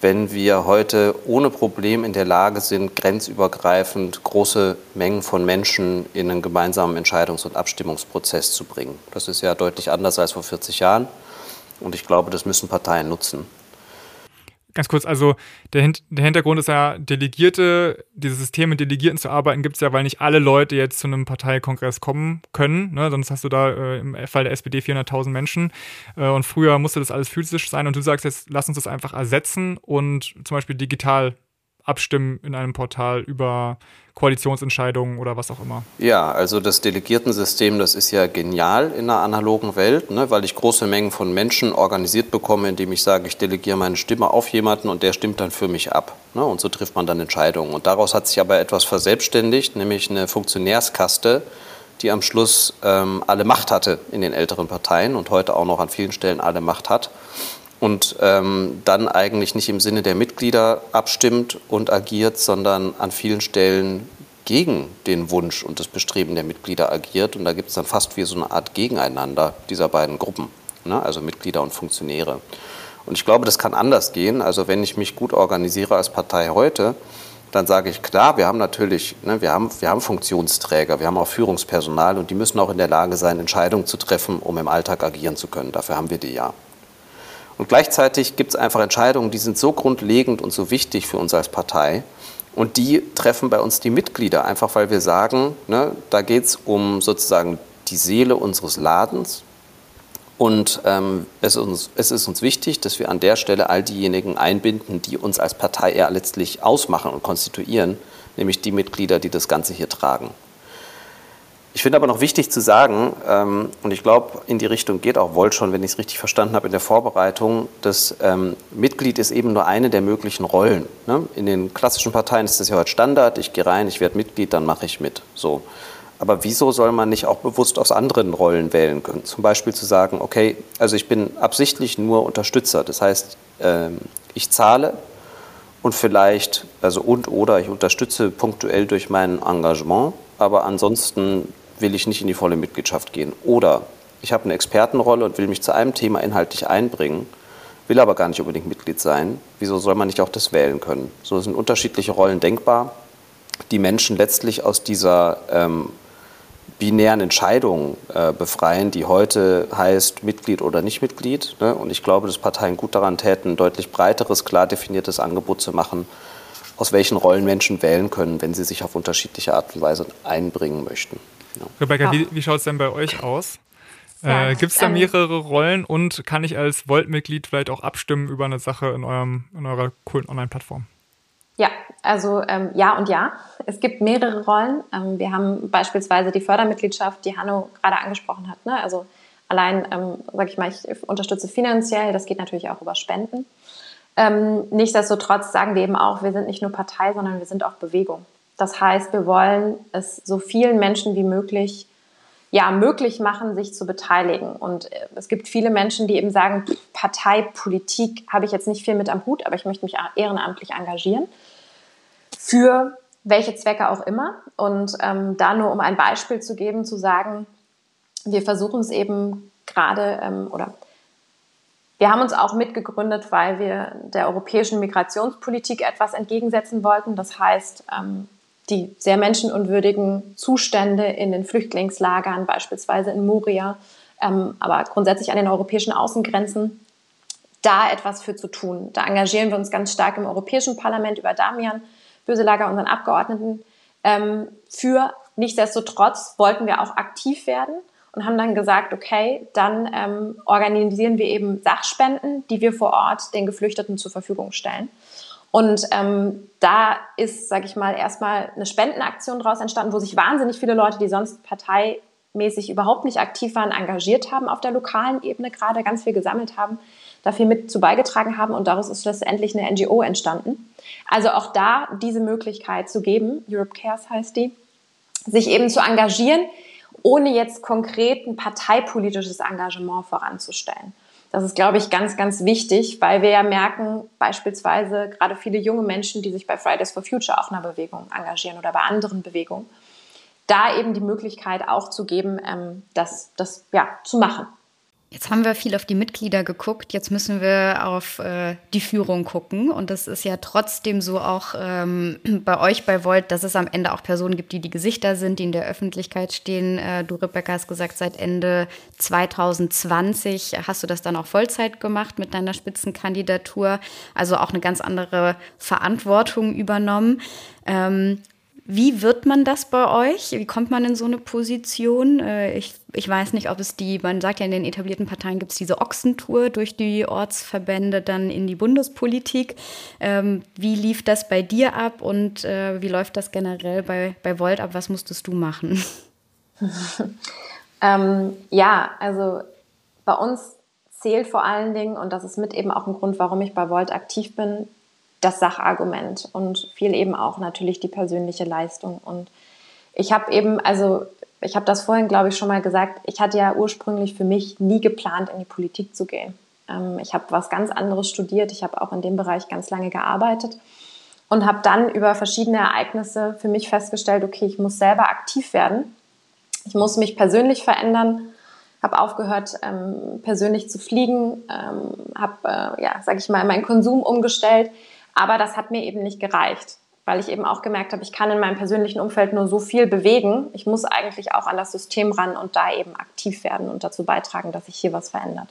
wenn wir heute ohne Problem in der Lage sind, grenzübergreifend große Mengen von Menschen in einen gemeinsamen Entscheidungs- und Abstimmungsprozess zu bringen. Das ist ja deutlich anders als vor 40 Jahren und ich glaube, das müssen Parteien nutzen ganz kurz, also der, Hin der, Hintergrund ist ja, Delegierte, dieses System mit Delegierten zu arbeiten, gibt es ja, weil nicht alle Leute jetzt zu einem Parteikongress kommen können. Ne? Sonst hast du da äh, im Fall der SPD 400.000 Menschen. Äh, und früher musste das alles physisch sein. Und du sagst jetzt, lass uns das einfach ersetzen und zum Beispiel digital abstimmen in einem Portal über Koalitionsentscheidungen oder was auch immer. Ja, also das Delegiertensystem, das ist ja genial in einer analogen Welt, ne, weil ich große Mengen von Menschen organisiert bekomme, indem ich sage, ich delegiere meine Stimme auf jemanden und der stimmt dann für mich ab. Ne, und so trifft man dann Entscheidungen. Und daraus hat sich aber etwas verselbstständigt, nämlich eine Funktionärskaste, die am Schluss ähm, alle Macht hatte in den älteren Parteien und heute auch noch an vielen Stellen alle Macht hat und ähm, dann eigentlich nicht im Sinne der Mitglieder abstimmt und agiert, sondern an vielen Stellen gegen den Wunsch und das Bestreben der Mitglieder agiert. Und da gibt es dann fast wie so eine Art Gegeneinander dieser beiden Gruppen, ne? also Mitglieder und Funktionäre. Und ich glaube, das kann anders gehen. Also wenn ich mich gut organisiere als Partei heute, dann sage ich, klar, wir haben natürlich, ne, wir, haben, wir haben Funktionsträger, wir haben auch Führungspersonal und die müssen auch in der Lage sein, Entscheidungen zu treffen, um im Alltag agieren zu können. Dafür haben wir die ja. Und gleichzeitig gibt es einfach Entscheidungen, die sind so grundlegend und so wichtig für uns als Partei. Und die treffen bei uns die Mitglieder, einfach weil wir sagen, ne, da geht es um sozusagen die Seele unseres Ladens. Und ähm, es, ist uns, es ist uns wichtig, dass wir an der Stelle all diejenigen einbinden, die uns als Partei eher letztlich ausmachen und konstituieren, nämlich die Mitglieder, die das Ganze hier tragen. Ich finde aber noch wichtig zu sagen, ähm, und ich glaube, in die Richtung geht auch Volt schon, wenn ich es richtig verstanden habe in der Vorbereitung, dass ähm, Mitglied ist eben nur eine der möglichen Rollen. Ne? In den klassischen Parteien ist das ja heute Standard, ich gehe rein, ich werde Mitglied, dann mache ich mit. So. Aber wieso soll man nicht auch bewusst aus anderen Rollen wählen können? Zum Beispiel zu sagen, okay, also ich bin absichtlich nur Unterstützer. Das heißt, ähm, ich zahle und vielleicht, also und oder ich unterstütze punktuell durch mein Engagement, aber ansonsten will ich nicht in die volle Mitgliedschaft gehen. Oder ich habe eine Expertenrolle und will mich zu einem Thema inhaltlich einbringen, will aber gar nicht unbedingt Mitglied sein. Wieso soll man nicht auch das wählen können? So sind unterschiedliche Rollen denkbar, die Menschen letztlich aus dieser ähm, binären Entscheidung äh, befreien, die heute heißt Mitglied oder nicht Mitglied. Ne? Und ich glaube, dass Parteien gut daran täten, ein deutlich breiteres, klar definiertes Angebot zu machen, aus welchen Rollen Menschen wählen können, wenn sie sich auf unterschiedliche Art und Weise einbringen möchten. Ja. Rebecca, ja. wie, wie schaut es denn bei euch aus? Ja, äh, Gibt es da ähm, mehrere Rollen und kann ich als Volt-Mitglied vielleicht auch abstimmen über eine Sache in, eurem, in eurer coolen Online-Plattform? Ja, also ähm, ja und ja. Es gibt mehrere Rollen. Ähm, wir haben beispielsweise die Fördermitgliedschaft, die Hanno gerade angesprochen hat. Ne? Also allein, ähm, sage ich mal, ich unterstütze finanziell, das geht natürlich auch über Spenden. Ähm, nichtsdestotrotz sagen wir eben auch, wir sind nicht nur Partei, sondern wir sind auch Bewegung. Das heißt, wir wollen es so vielen Menschen wie möglich ja, möglich machen, sich zu beteiligen. Und äh, es gibt viele Menschen, die eben sagen, Parteipolitik habe ich jetzt nicht viel mit am Hut, aber ich möchte mich ehrenamtlich engagieren. Für welche Zwecke auch immer. Und ähm, da nur um ein Beispiel zu geben, zu sagen, wir versuchen es eben gerade ähm, oder wir haben uns auch mitgegründet, weil wir der europäischen Migrationspolitik etwas entgegensetzen wollten. Das heißt, ähm, die sehr menschenunwürdigen Zustände in den Flüchtlingslagern, beispielsweise in Moria, ähm, aber grundsätzlich an den europäischen Außengrenzen, da etwas für zu tun. Da engagieren wir uns ganz stark im Europäischen Parlament über Damian Böselager, unseren Abgeordneten, ähm, für Nichtsdestotrotz wollten wir auch aktiv werden und haben dann gesagt, okay, dann ähm, organisieren wir eben Sachspenden, die wir vor Ort den Geflüchteten zur Verfügung stellen. Und ähm, da ist, sage ich mal, erstmal eine Spendenaktion daraus entstanden, wo sich wahnsinnig viele Leute, die sonst parteimäßig überhaupt nicht aktiv waren, engagiert haben auf der lokalen Ebene, gerade ganz viel gesammelt haben, dafür mit zu beigetragen haben und daraus ist letztendlich eine NGO entstanden. Also auch da diese Möglichkeit zu geben, Europe Cares heißt die, sich eben zu engagieren, ohne jetzt konkret ein parteipolitisches Engagement voranzustellen. Das ist, glaube ich, ganz, ganz wichtig, weil wir ja merken, beispielsweise gerade viele junge Menschen, die sich bei Fridays for Future in einer Bewegung engagieren oder bei anderen Bewegungen, da eben die Möglichkeit auch zu geben, ähm, das, das ja, zu machen. Jetzt haben wir viel auf die Mitglieder geguckt, jetzt müssen wir auf äh, die Führung gucken. Und das ist ja trotzdem so auch ähm, bei euch bei Volt, dass es am Ende auch Personen gibt, die die Gesichter sind, die in der Öffentlichkeit stehen. Äh, du, Rebecca, hast gesagt, seit Ende 2020 hast du das dann auch Vollzeit gemacht mit deiner Spitzenkandidatur. Also auch eine ganz andere Verantwortung übernommen. Ähm, wie wird man das bei euch? Wie kommt man in so eine Position? Äh, ich, ich weiß nicht, ob es die, man sagt ja in den etablierten Parteien gibt es diese Ochsentour durch die Ortsverbände dann in die Bundespolitik. Ähm, wie lief das bei dir ab und äh, wie läuft das generell bei, bei Volt ab? Was musstest du machen? ähm, ja, also bei uns zählt vor allen Dingen, und das ist mit eben auch ein Grund, warum ich bei Volt aktiv bin, das Sachargument und viel eben auch natürlich die persönliche Leistung. Und ich habe eben, also ich habe das vorhin, glaube ich, schon mal gesagt, ich hatte ja ursprünglich für mich nie geplant, in die Politik zu gehen. Ähm, ich habe was ganz anderes studiert, ich habe auch in dem Bereich ganz lange gearbeitet und habe dann über verschiedene Ereignisse für mich festgestellt, okay, ich muss selber aktiv werden, ich muss mich persönlich verändern, habe aufgehört, ähm, persönlich zu fliegen, ähm, habe, äh, ja, sage ich mal, meinen Konsum umgestellt, aber das hat mir eben nicht gereicht, weil ich eben auch gemerkt habe, ich kann in meinem persönlichen Umfeld nur so viel bewegen. Ich muss eigentlich auch an das System ran und da eben aktiv werden und dazu beitragen, dass sich hier was verändert.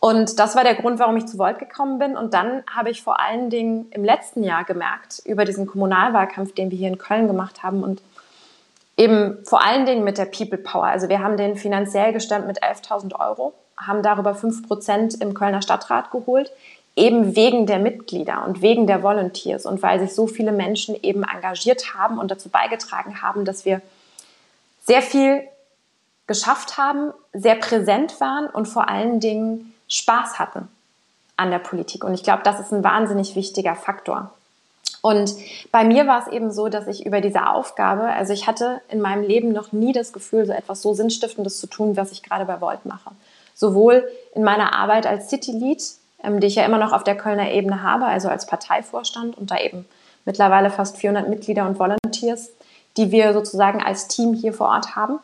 Und das war der Grund, warum ich zu Volt gekommen bin. Und dann habe ich vor allen Dingen im letzten Jahr gemerkt, über diesen Kommunalwahlkampf, den wir hier in Köln gemacht haben und eben vor allen Dingen mit der People Power. Also wir haben den finanziell gestemmt mit 11.000 Euro, haben darüber 5 Prozent im Kölner Stadtrat geholt eben wegen der Mitglieder und wegen der Volunteers und weil sich so viele Menschen eben engagiert haben und dazu beigetragen haben, dass wir sehr viel geschafft haben, sehr präsent waren und vor allen Dingen Spaß hatten an der Politik. Und ich glaube, das ist ein wahnsinnig wichtiger Faktor. Und bei mir war es eben so, dass ich über diese Aufgabe, also ich hatte in meinem Leben noch nie das Gefühl, so etwas so Sinnstiftendes zu tun, was ich gerade bei Volt mache. Sowohl in meiner Arbeit als City Lead ähm, die ich ja immer noch auf der Kölner Ebene habe, also als Parteivorstand und da eben mittlerweile fast 400 Mitglieder und Volunteers, die wir sozusagen als Team hier vor Ort haben,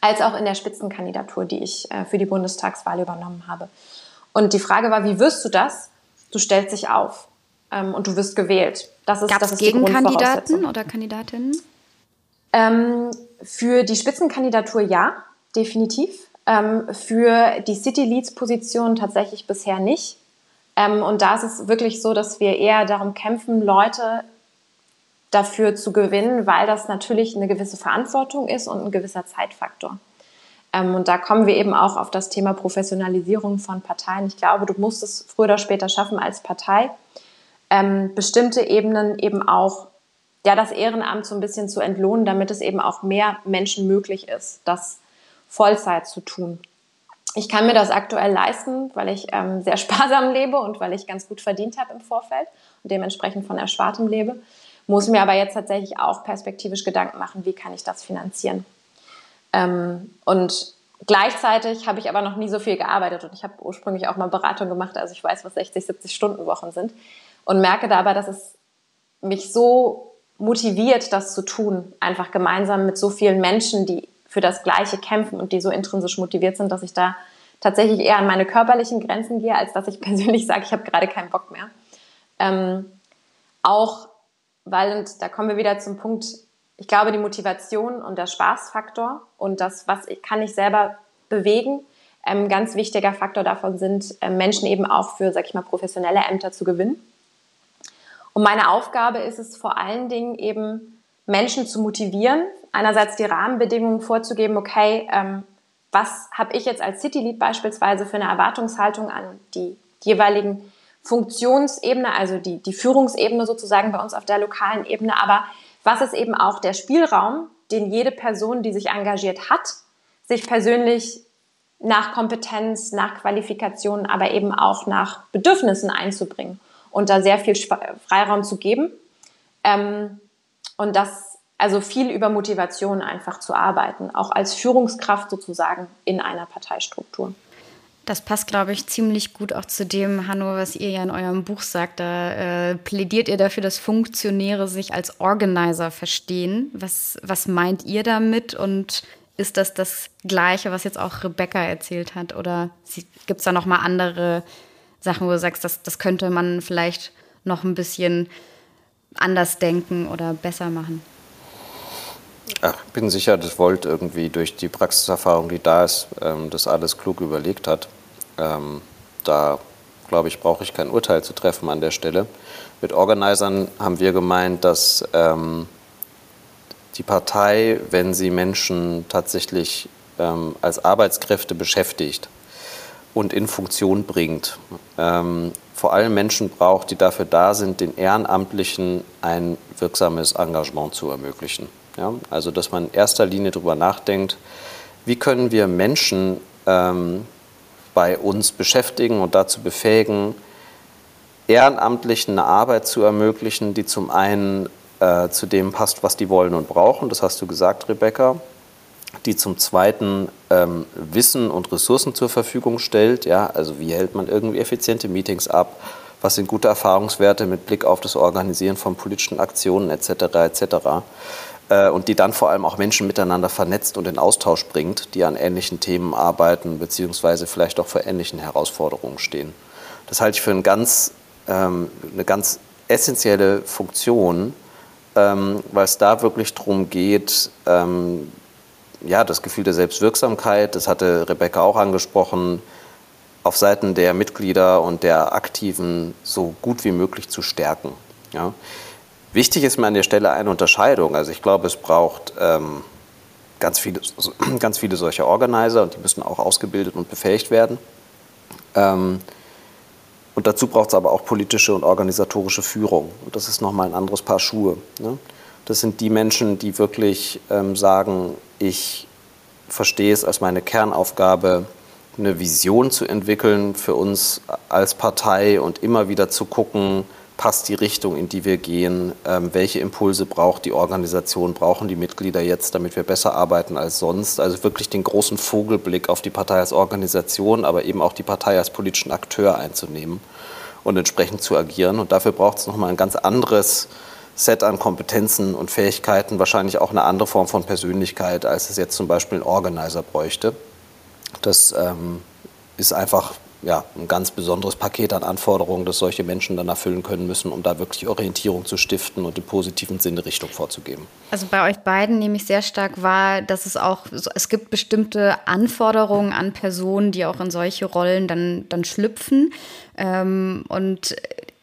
als auch in der Spitzenkandidatur, die ich äh, für die Bundestagswahl übernommen habe. Und die Frage war, wie wirst du das? Du stellst dich auf ähm, und du wirst gewählt. Das ist, Gab das ist Gegenkandidaten oder Kandidatinnen? Ähm, für die Spitzenkandidatur ja, definitiv. Ähm, für die City Leads Position tatsächlich bisher nicht. Ähm, und da ist es wirklich so, dass wir eher darum kämpfen, Leute dafür zu gewinnen, weil das natürlich eine gewisse Verantwortung ist und ein gewisser Zeitfaktor. Ähm, und da kommen wir eben auch auf das Thema Professionalisierung von Parteien. Ich glaube, du musst es früher oder später schaffen als Partei, ähm, bestimmte Ebenen eben auch ja, das Ehrenamt so ein bisschen zu entlohnen, damit es eben auch mehr Menschen möglich ist, dass Vollzeit zu tun. Ich kann mir das aktuell leisten, weil ich ähm, sehr sparsam lebe und weil ich ganz gut verdient habe im Vorfeld und dementsprechend von Erspartem lebe. Muss mir aber jetzt tatsächlich auch perspektivisch Gedanken machen, wie kann ich das finanzieren. Ähm, und gleichzeitig habe ich aber noch nie so viel gearbeitet und ich habe ursprünglich auch mal Beratung gemacht, also ich weiß, was 60, 70 Stunden Wochen sind und merke dabei, dass es mich so motiviert, das zu tun, einfach gemeinsam mit so vielen Menschen, die für das Gleiche kämpfen und die so intrinsisch motiviert sind, dass ich da tatsächlich eher an meine körperlichen Grenzen gehe, als dass ich persönlich sage, ich habe gerade keinen Bock mehr. Ähm, auch weil, und da kommen wir wieder zum Punkt, ich glaube, die Motivation und der Spaßfaktor und das, was ich, kann ich selber bewegen, ein ähm, ganz wichtiger Faktor davon sind, äh, Menschen eben auch für, sag ich mal, professionelle Ämter zu gewinnen. Und meine Aufgabe ist es vor allen Dingen eben, Menschen zu motivieren, einerseits die Rahmenbedingungen vorzugeben, okay, ähm, was habe ich jetzt als City Lead beispielsweise für eine Erwartungshaltung an die jeweiligen Funktionsebene, also die, die Führungsebene sozusagen bei uns auf der lokalen Ebene, aber was ist eben auch der Spielraum, den jede Person, die sich engagiert hat, sich persönlich nach Kompetenz, nach Qualifikation, aber eben auch nach Bedürfnissen einzubringen und da sehr viel Freiraum zu geben. Ähm, und das, also viel über Motivation einfach zu arbeiten, auch als Führungskraft sozusagen in einer Parteistruktur. Das passt, glaube ich, ziemlich gut auch zu dem, Hanno, was ihr ja in eurem Buch sagt. Da äh, plädiert ihr dafür, dass Funktionäre sich als Organizer verstehen. Was, was meint ihr damit? Und ist das das Gleiche, was jetzt auch Rebecca erzählt hat? Oder gibt es da noch mal andere Sachen, wo du sagst, das, das könnte man vielleicht noch ein bisschen anders denken oder besser machen? Ach, ich bin sicher, dass Volt irgendwie durch die Praxiserfahrung, die da ist, ähm, das alles klug überlegt hat. Ähm, da, glaube ich, brauche ich kein Urteil zu treffen an der Stelle. Mit Organisern haben wir gemeint, dass ähm, die Partei, wenn sie Menschen tatsächlich als Arbeitskräfte beschäftigt und in Funktion bringt, vor allem Menschen braucht, die dafür da sind, den Ehrenamtlichen ein wirksames Engagement zu ermöglichen. Ja? Also, dass man in erster Linie darüber nachdenkt, wie können wir Menschen ähm, bei uns beschäftigen und dazu befähigen, Ehrenamtlichen eine Arbeit zu ermöglichen, die zum einen äh, zu dem passt, was die wollen und brauchen, das hast du gesagt, Rebecca, die zum Zweiten ähm, Wissen und Ressourcen zur Verfügung stellt, ja, also wie hält man irgendwie effiziente Meetings ab, was sind gute Erfahrungswerte mit Blick auf das Organisieren von politischen Aktionen etc. etc. Äh, und die dann vor allem auch Menschen miteinander vernetzt und in Austausch bringt, die an ähnlichen Themen arbeiten beziehungsweise vielleicht auch vor ähnlichen Herausforderungen stehen. Das halte ich für ein ganz, ähm, eine ganz essentielle Funktion, ähm, weil es da wirklich darum geht, ähm, ja, das Gefühl der Selbstwirksamkeit, das hatte Rebecca auch angesprochen, auf Seiten der Mitglieder und der Aktiven so gut wie möglich zu stärken. Ja. Wichtig ist mir an der Stelle eine Unterscheidung. Also ich glaube, es braucht ähm, ganz, viele, ganz viele solcher Organizer und die müssen auch ausgebildet und befähigt werden. Ähm, und dazu braucht es aber auch politische und organisatorische Führung. Und das ist nochmal ein anderes Paar Schuhe. Ne? Das sind die Menschen, die wirklich ähm, sagen, ich verstehe es als meine Kernaufgabe, eine Vision zu entwickeln für uns als Partei und immer wieder zu gucken, passt die Richtung, in die wir gehen, ähm, welche Impulse braucht die Organisation, brauchen die Mitglieder jetzt, damit wir besser arbeiten als sonst. Also wirklich den großen Vogelblick auf die Partei als Organisation, aber eben auch die Partei als politischen Akteur einzunehmen und entsprechend zu agieren. Und dafür braucht es nochmal ein ganz anderes Set an Kompetenzen und Fähigkeiten, wahrscheinlich auch eine andere Form von Persönlichkeit, als es jetzt zum Beispiel ein Organizer bräuchte. Das ähm, ist einfach ja, ein ganz besonderes Paket an Anforderungen, das solche Menschen dann erfüllen können müssen, um da wirklich Orientierung zu stiften und im positiven Sinne Richtung vorzugeben. Also bei euch beiden nehme ich sehr stark wahr, dass es auch, es gibt bestimmte Anforderungen an Personen, die auch in solche Rollen dann, dann schlüpfen. Ähm, und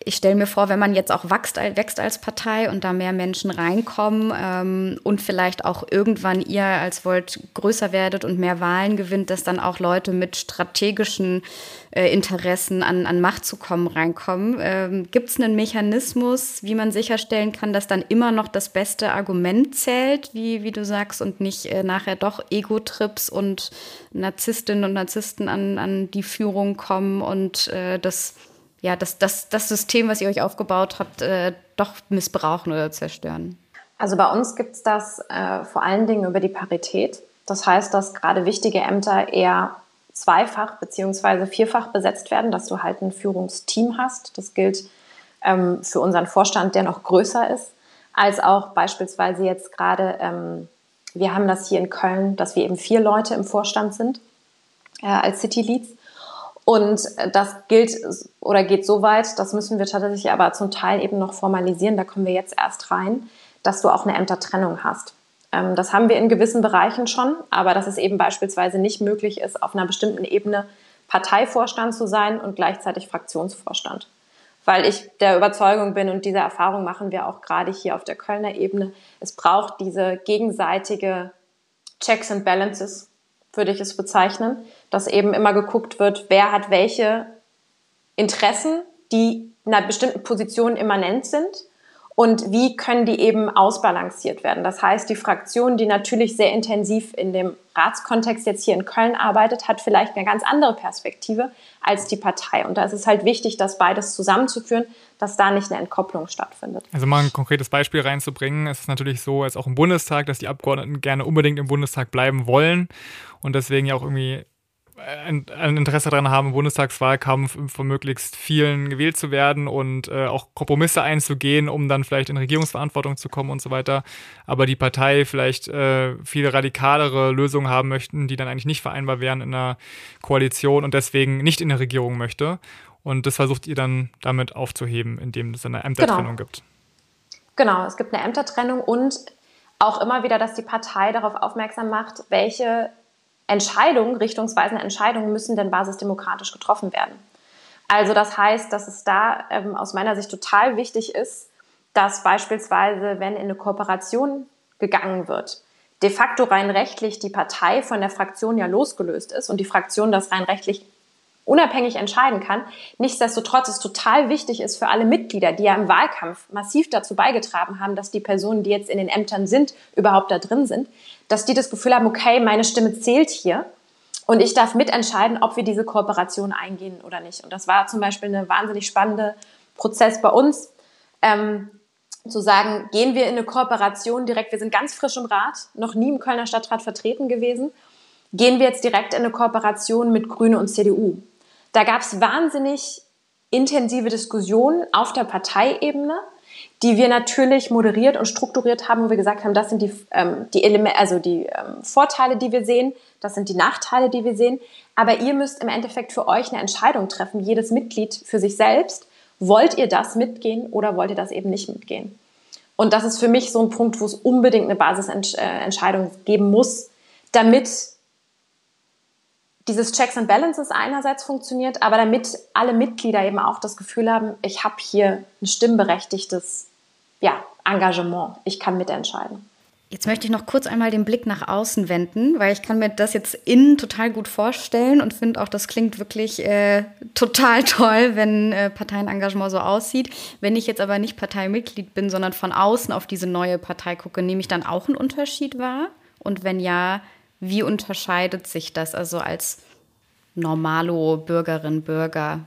ich stelle mir vor, wenn man jetzt auch wächst, wächst als Partei und da mehr Menschen reinkommen ähm, und vielleicht auch irgendwann ihr als Volt größer werdet und mehr Wahlen gewinnt, dass dann auch Leute mit strategischen äh, Interessen an, an Macht zu kommen reinkommen. Ähm, Gibt es einen Mechanismus, wie man sicherstellen kann, dass dann immer noch das beste Argument zählt, wie, wie du sagst, und nicht äh, nachher doch Ego-Trips und Narzisstinnen und Narzissten an, an die Führung kommen und äh, das ja, das, das, das System, was ihr euch aufgebaut habt, äh, doch missbrauchen oder zerstören? Also bei uns gibt es das äh, vor allen Dingen über die Parität. Das heißt, dass gerade wichtige Ämter eher zweifach beziehungsweise vierfach besetzt werden, dass du halt ein Führungsteam hast. Das gilt ähm, für unseren Vorstand, der noch größer ist, als auch beispielsweise jetzt gerade, ähm, wir haben das hier in Köln, dass wir eben vier Leute im Vorstand sind äh, als City Leads. Und das gilt oder geht so weit, das müssen wir tatsächlich aber zum Teil eben noch formalisieren, da kommen wir jetzt erst rein, dass du auch eine Ämtertrennung hast. Ähm, das haben wir in gewissen Bereichen schon, aber dass es eben beispielsweise nicht möglich ist, auf einer bestimmten Ebene Parteivorstand zu sein und gleichzeitig Fraktionsvorstand. weil ich der Überzeugung bin und diese Erfahrung machen wir auch gerade hier auf der Kölner Ebene. Es braucht diese gegenseitige Checks and Balances, würde ich es bezeichnen, dass eben immer geguckt wird, wer hat welche Interessen, die in einer bestimmten Position immanent sind und wie können die eben ausbalanciert werden. Das heißt, die Fraktion, die natürlich sehr intensiv in dem Ratskontext jetzt hier in Köln arbeitet, hat vielleicht eine ganz andere Perspektive als die Partei. Und da ist es halt wichtig, das beides zusammenzuführen, dass da nicht eine Entkopplung stattfindet. Also mal ein konkretes Beispiel reinzubringen, es ist natürlich so, als auch im Bundestag, dass die Abgeordneten gerne unbedingt im Bundestag bleiben wollen und deswegen ja auch irgendwie ein, ein, Interesse daran haben, im Bundestagswahlkampf von möglichst vielen gewählt zu werden und äh, auch Kompromisse einzugehen, um dann vielleicht in Regierungsverantwortung zu kommen und so weiter. Aber die Partei vielleicht äh, viele radikalere Lösungen haben möchten, die dann eigentlich nicht vereinbar wären in einer Koalition und deswegen nicht in der Regierung möchte. Und das versucht ihr dann damit aufzuheben, indem es eine Ämtertrennung genau. gibt. Genau, es gibt eine Ämtertrennung und auch immer wieder, dass die Partei darauf aufmerksam macht, welche Entscheidungen, richtungsweisende Entscheidungen müssen denn basisdemokratisch getroffen werden. Also das heißt, dass es da ähm, aus meiner Sicht total wichtig ist, dass beispielsweise, wenn in eine Kooperation gegangen wird, de facto rein rechtlich die Partei von der Fraktion ja losgelöst ist und die Fraktion das rein rechtlich unabhängig entscheiden kann. Nichtsdestotrotz ist total wichtig ist für alle Mitglieder, die ja im Wahlkampf massiv dazu beigetragen haben, dass die Personen, die jetzt in den Ämtern sind, überhaupt da drin sind, dass die das Gefühl haben, okay, meine Stimme zählt hier und ich darf mitentscheiden, ob wir diese Kooperation eingehen oder nicht. Und das war zum Beispiel ein wahnsinnig spannender Prozess bei uns. Ähm, zu sagen, gehen wir in eine Kooperation direkt, wir sind ganz frisch im Rat, noch nie im Kölner Stadtrat vertreten gewesen, gehen wir jetzt direkt in eine Kooperation mit Grüne und CDU. Da gab es wahnsinnig intensive Diskussionen auf der Parteiebene, die wir natürlich moderiert und strukturiert haben, wo wir gesagt haben, das sind die, ähm, die Elemente, also die ähm, Vorteile, die wir sehen, das sind die Nachteile, die wir sehen. Aber ihr müsst im Endeffekt für euch eine Entscheidung treffen, jedes Mitglied für sich selbst. Wollt ihr das mitgehen oder wollt ihr das eben nicht mitgehen? Und das ist für mich so ein Punkt, wo es unbedingt eine Basisentscheidung geben muss, damit dieses Checks and Balances einerseits funktioniert, aber damit alle Mitglieder eben auch das Gefühl haben, ich habe hier ein stimmberechtigtes ja, Engagement, ich kann mitentscheiden. Jetzt möchte ich noch kurz einmal den Blick nach außen wenden, weil ich kann mir das jetzt innen total gut vorstellen und finde auch, das klingt wirklich äh, total toll, wenn äh, Parteienengagement so aussieht. Wenn ich jetzt aber nicht Parteimitglied bin, sondern von außen auf diese neue Partei gucke, nehme ich dann auch einen Unterschied wahr? Und wenn ja, wie unterscheidet sich das also als normalo Bürgerin, Bürger?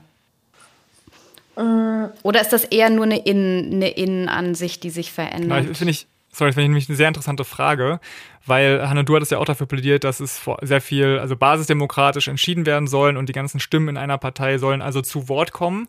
Mm. Oder ist das eher nur eine, Innen, eine Innenansicht, die sich verändert? Ja, finde ich, sorry, das finde ich nämlich eine sehr interessante Frage, weil Hanna, du hattest ja auch dafür plädiert, dass es sehr viel, also basisdemokratisch entschieden werden sollen und die ganzen Stimmen in einer Partei sollen also zu Wort kommen.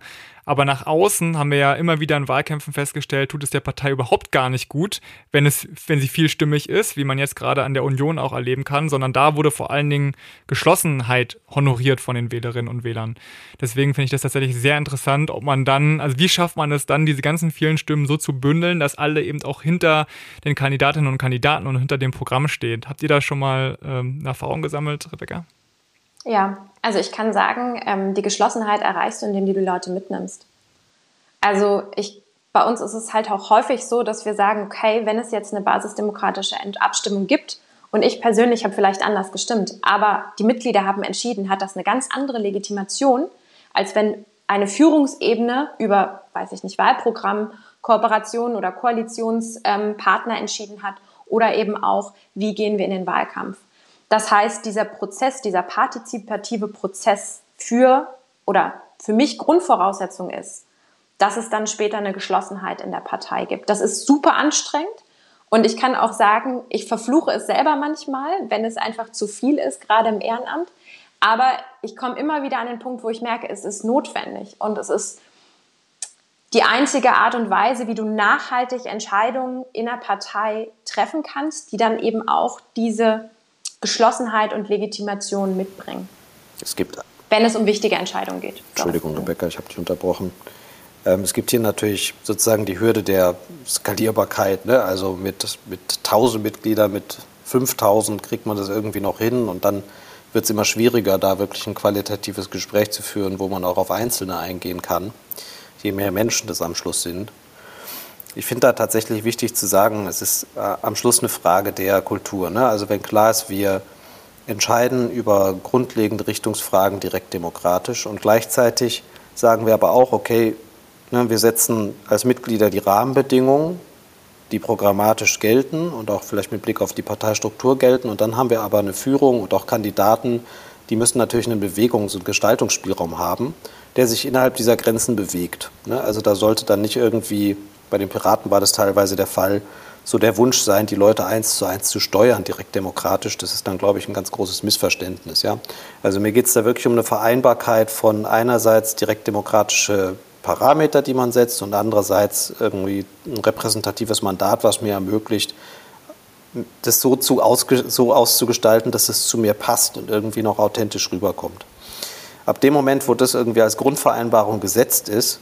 Aber nach außen haben wir ja immer wieder in Wahlkämpfen festgestellt, tut es der Partei überhaupt gar nicht gut, wenn es, wenn sie vielstimmig ist, wie man jetzt gerade an der Union auch erleben kann, sondern da wurde vor allen Dingen Geschlossenheit honoriert von den Wählerinnen und Wählern. Deswegen finde ich das tatsächlich sehr interessant, ob man dann, also wie schafft man es dann, diese ganzen vielen Stimmen so zu bündeln, dass alle eben auch hinter den Kandidatinnen und Kandidaten und hinter dem Programm stehen. Habt ihr da schon mal ähm, eine Erfahrung gesammelt, Rebecca? Ja, also ich kann sagen, ähm, die Geschlossenheit erreichst du, indem du die Leute mitnimmst. Also ich, bei uns ist es halt auch häufig so, dass wir sagen, okay, wenn es jetzt eine basisdemokratische Abstimmung gibt und ich persönlich habe vielleicht anders gestimmt, aber die Mitglieder haben entschieden, hat das eine ganz andere Legitimation, als wenn eine Führungsebene über, weiß ich nicht, Wahlprogramm, Kooperation oder Koalitionspartner ähm, entschieden hat oder eben auch, wie gehen wir in den Wahlkampf. Das heißt, dieser Prozess, dieser partizipative Prozess für oder für mich Grundvoraussetzung ist, dass es dann später eine Geschlossenheit in der Partei gibt. Das ist super anstrengend und ich kann auch sagen, ich verfluche es selber manchmal, wenn es einfach zu viel ist, gerade im Ehrenamt. Aber ich komme immer wieder an den Punkt, wo ich merke, es ist notwendig und es ist die einzige Art und Weise, wie du nachhaltig Entscheidungen in der Partei treffen kannst, die dann eben auch diese Geschlossenheit und Legitimation mitbringen. Es gibt. Wenn es um wichtige Entscheidungen geht. Entschuldigung, Rebecca, ich habe dich unterbrochen. Ähm, es gibt hier natürlich sozusagen die Hürde der Skalierbarkeit. Ne? Also mit, mit 1000 Mitgliedern, mit 5000 kriegt man das irgendwie noch hin und dann wird es immer schwieriger, da wirklich ein qualitatives Gespräch zu führen, wo man auch auf Einzelne eingehen kann. Je mehr Menschen das am Schluss sind. Ich finde da tatsächlich wichtig zu sagen, es ist äh, am Schluss eine Frage der Kultur. Ne? Also wenn klar ist, wir entscheiden über grundlegende Richtungsfragen direkt demokratisch und gleichzeitig sagen wir aber auch, okay, ne, wir setzen als Mitglieder die Rahmenbedingungen, die programmatisch gelten und auch vielleicht mit Blick auf die Parteistruktur gelten und dann haben wir aber eine Führung und auch Kandidaten, die müssen natürlich einen Bewegungs- und Gestaltungsspielraum haben, der sich innerhalb dieser Grenzen bewegt. Ne? Also da sollte dann nicht irgendwie bei den Piraten war das teilweise der Fall, so der Wunsch sein, die Leute eins zu eins zu steuern, direkt demokratisch. Das ist dann, glaube ich, ein ganz großes Missverständnis. Ja? Also mir geht es da wirklich um eine Vereinbarkeit von einerseits direkt demokratische Parameter, die man setzt, und andererseits irgendwie ein repräsentatives Mandat, was mir ermöglicht, das so, zu so auszugestalten, dass es zu mir passt und irgendwie noch authentisch rüberkommt. Ab dem Moment, wo das irgendwie als Grundvereinbarung gesetzt ist,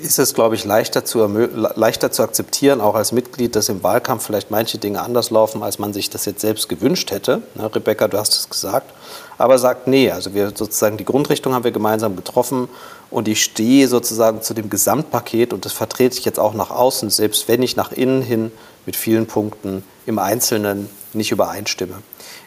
ist es, glaube ich, leichter zu, leichter zu akzeptieren, auch als Mitglied, dass im Wahlkampf vielleicht manche Dinge anders laufen, als man sich das jetzt selbst gewünscht hätte. Ne, Rebecca, du hast es gesagt. Aber sagt, nee, also wir sozusagen die Grundrichtung haben wir gemeinsam getroffen und ich stehe sozusagen zu dem Gesamtpaket und das vertrete ich jetzt auch nach außen, selbst wenn ich nach innen hin mit vielen Punkten im Einzelnen nicht übereinstimme.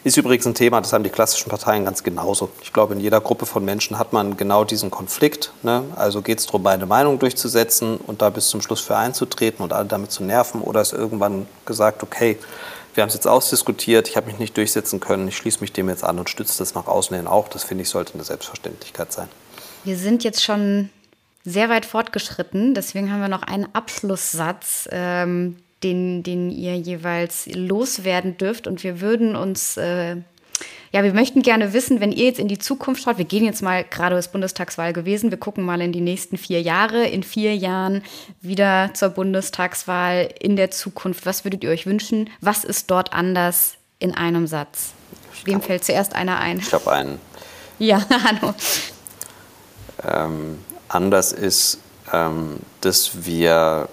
Ist übrigens ein Thema, das haben die klassischen Parteien ganz genauso. Ich glaube, in jeder Gruppe von Menschen hat man genau diesen Konflikt. Ne? Also geht es darum, meine Meinung durchzusetzen und da bis zum Schluss für einzutreten und alle damit zu nerven. Oder ist irgendwann gesagt, okay, wir haben es jetzt ausdiskutiert, ich habe mich nicht durchsetzen können, ich schließe mich dem jetzt an und stütze das nach außen hin auch. Das finde ich sollte eine Selbstverständlichkeit sein. Wir sind jetzt schon sehr weit fortgeschritten, deswegen haben wir noch einen Abschlusssatz, ähm, den, den ihr jeweils loswerden dürft. Und wir würden uns, äh, ja, wir möchten gerne wissen, wenn ihr jetzt in die Zukunft schaut, wir gehen jetzt mal, gerade ist Bundestagswahl gewesen, wir gucken mal in die nächsten vier Jahre, in vier Jahren wieder zur Bundestagswahl in der Zukunft. Was würdet ihr euch wünschen? Was ist dort anders in einem Satz? Wem fällt zuerst einer ein? Ich habe einen. Ja, Hanno. Ähm, anders ist, ähm, dass wir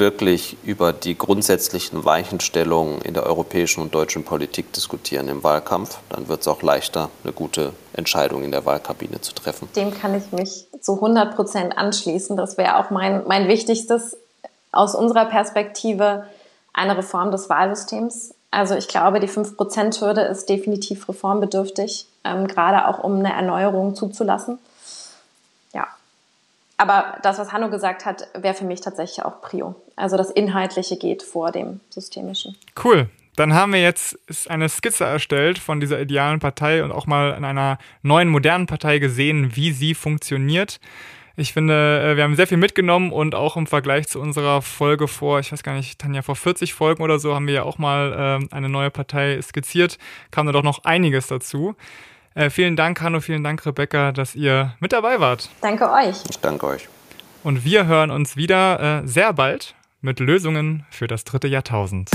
wirklich über die grundsätzlichen Weichenstellungen in der europäischen und deutschen Politik diskutieren im Wahlkampf. Dann wird es auch leichter, eine gute Entscheidung in der Wahlkabine zu treffen. Dem kann ich mich zu 100 Prozent anschließen. Das wäre auch mein, mein wichtigstes aus unserer Perspektive eine Reform des Wahlsystems. Also ich glaube, die 5-Prozent-Hürde ist definitiv reformbedürftig, ähm, gerade auch um eine Erneuerung zuzulassen. Aber das, was Hanno gesagt hat, wäre für mich tatsächlich auch Prio. Also das Inhaltliche geht vor dem Systemischen. Cool. Dann haben wir jetzt eine Skizze erstellt von dieser idealen Partei und auch mal in einer neuen, modernen Partei gesehen, wie sie funktioniert. Ich finde, äh, wir haben sehr viel mitgenommen und auch im Vergleich zu unserer Folge vor, ich weiß gar nicht, Tanja, vor 40 Folgen oder so haben wir ja auch mal äh, eine neue Partei skizziert. Kam da doch noch einiges dazu. Äh, vielen Dank, Hanno, vielen Dank, Rebecca, dass ihr mit dabei wart. Danke euch. Ich danke euch. Und wir hören uns wieder äh, sehr bald mit Lösungen für das dritte Jahrtausend.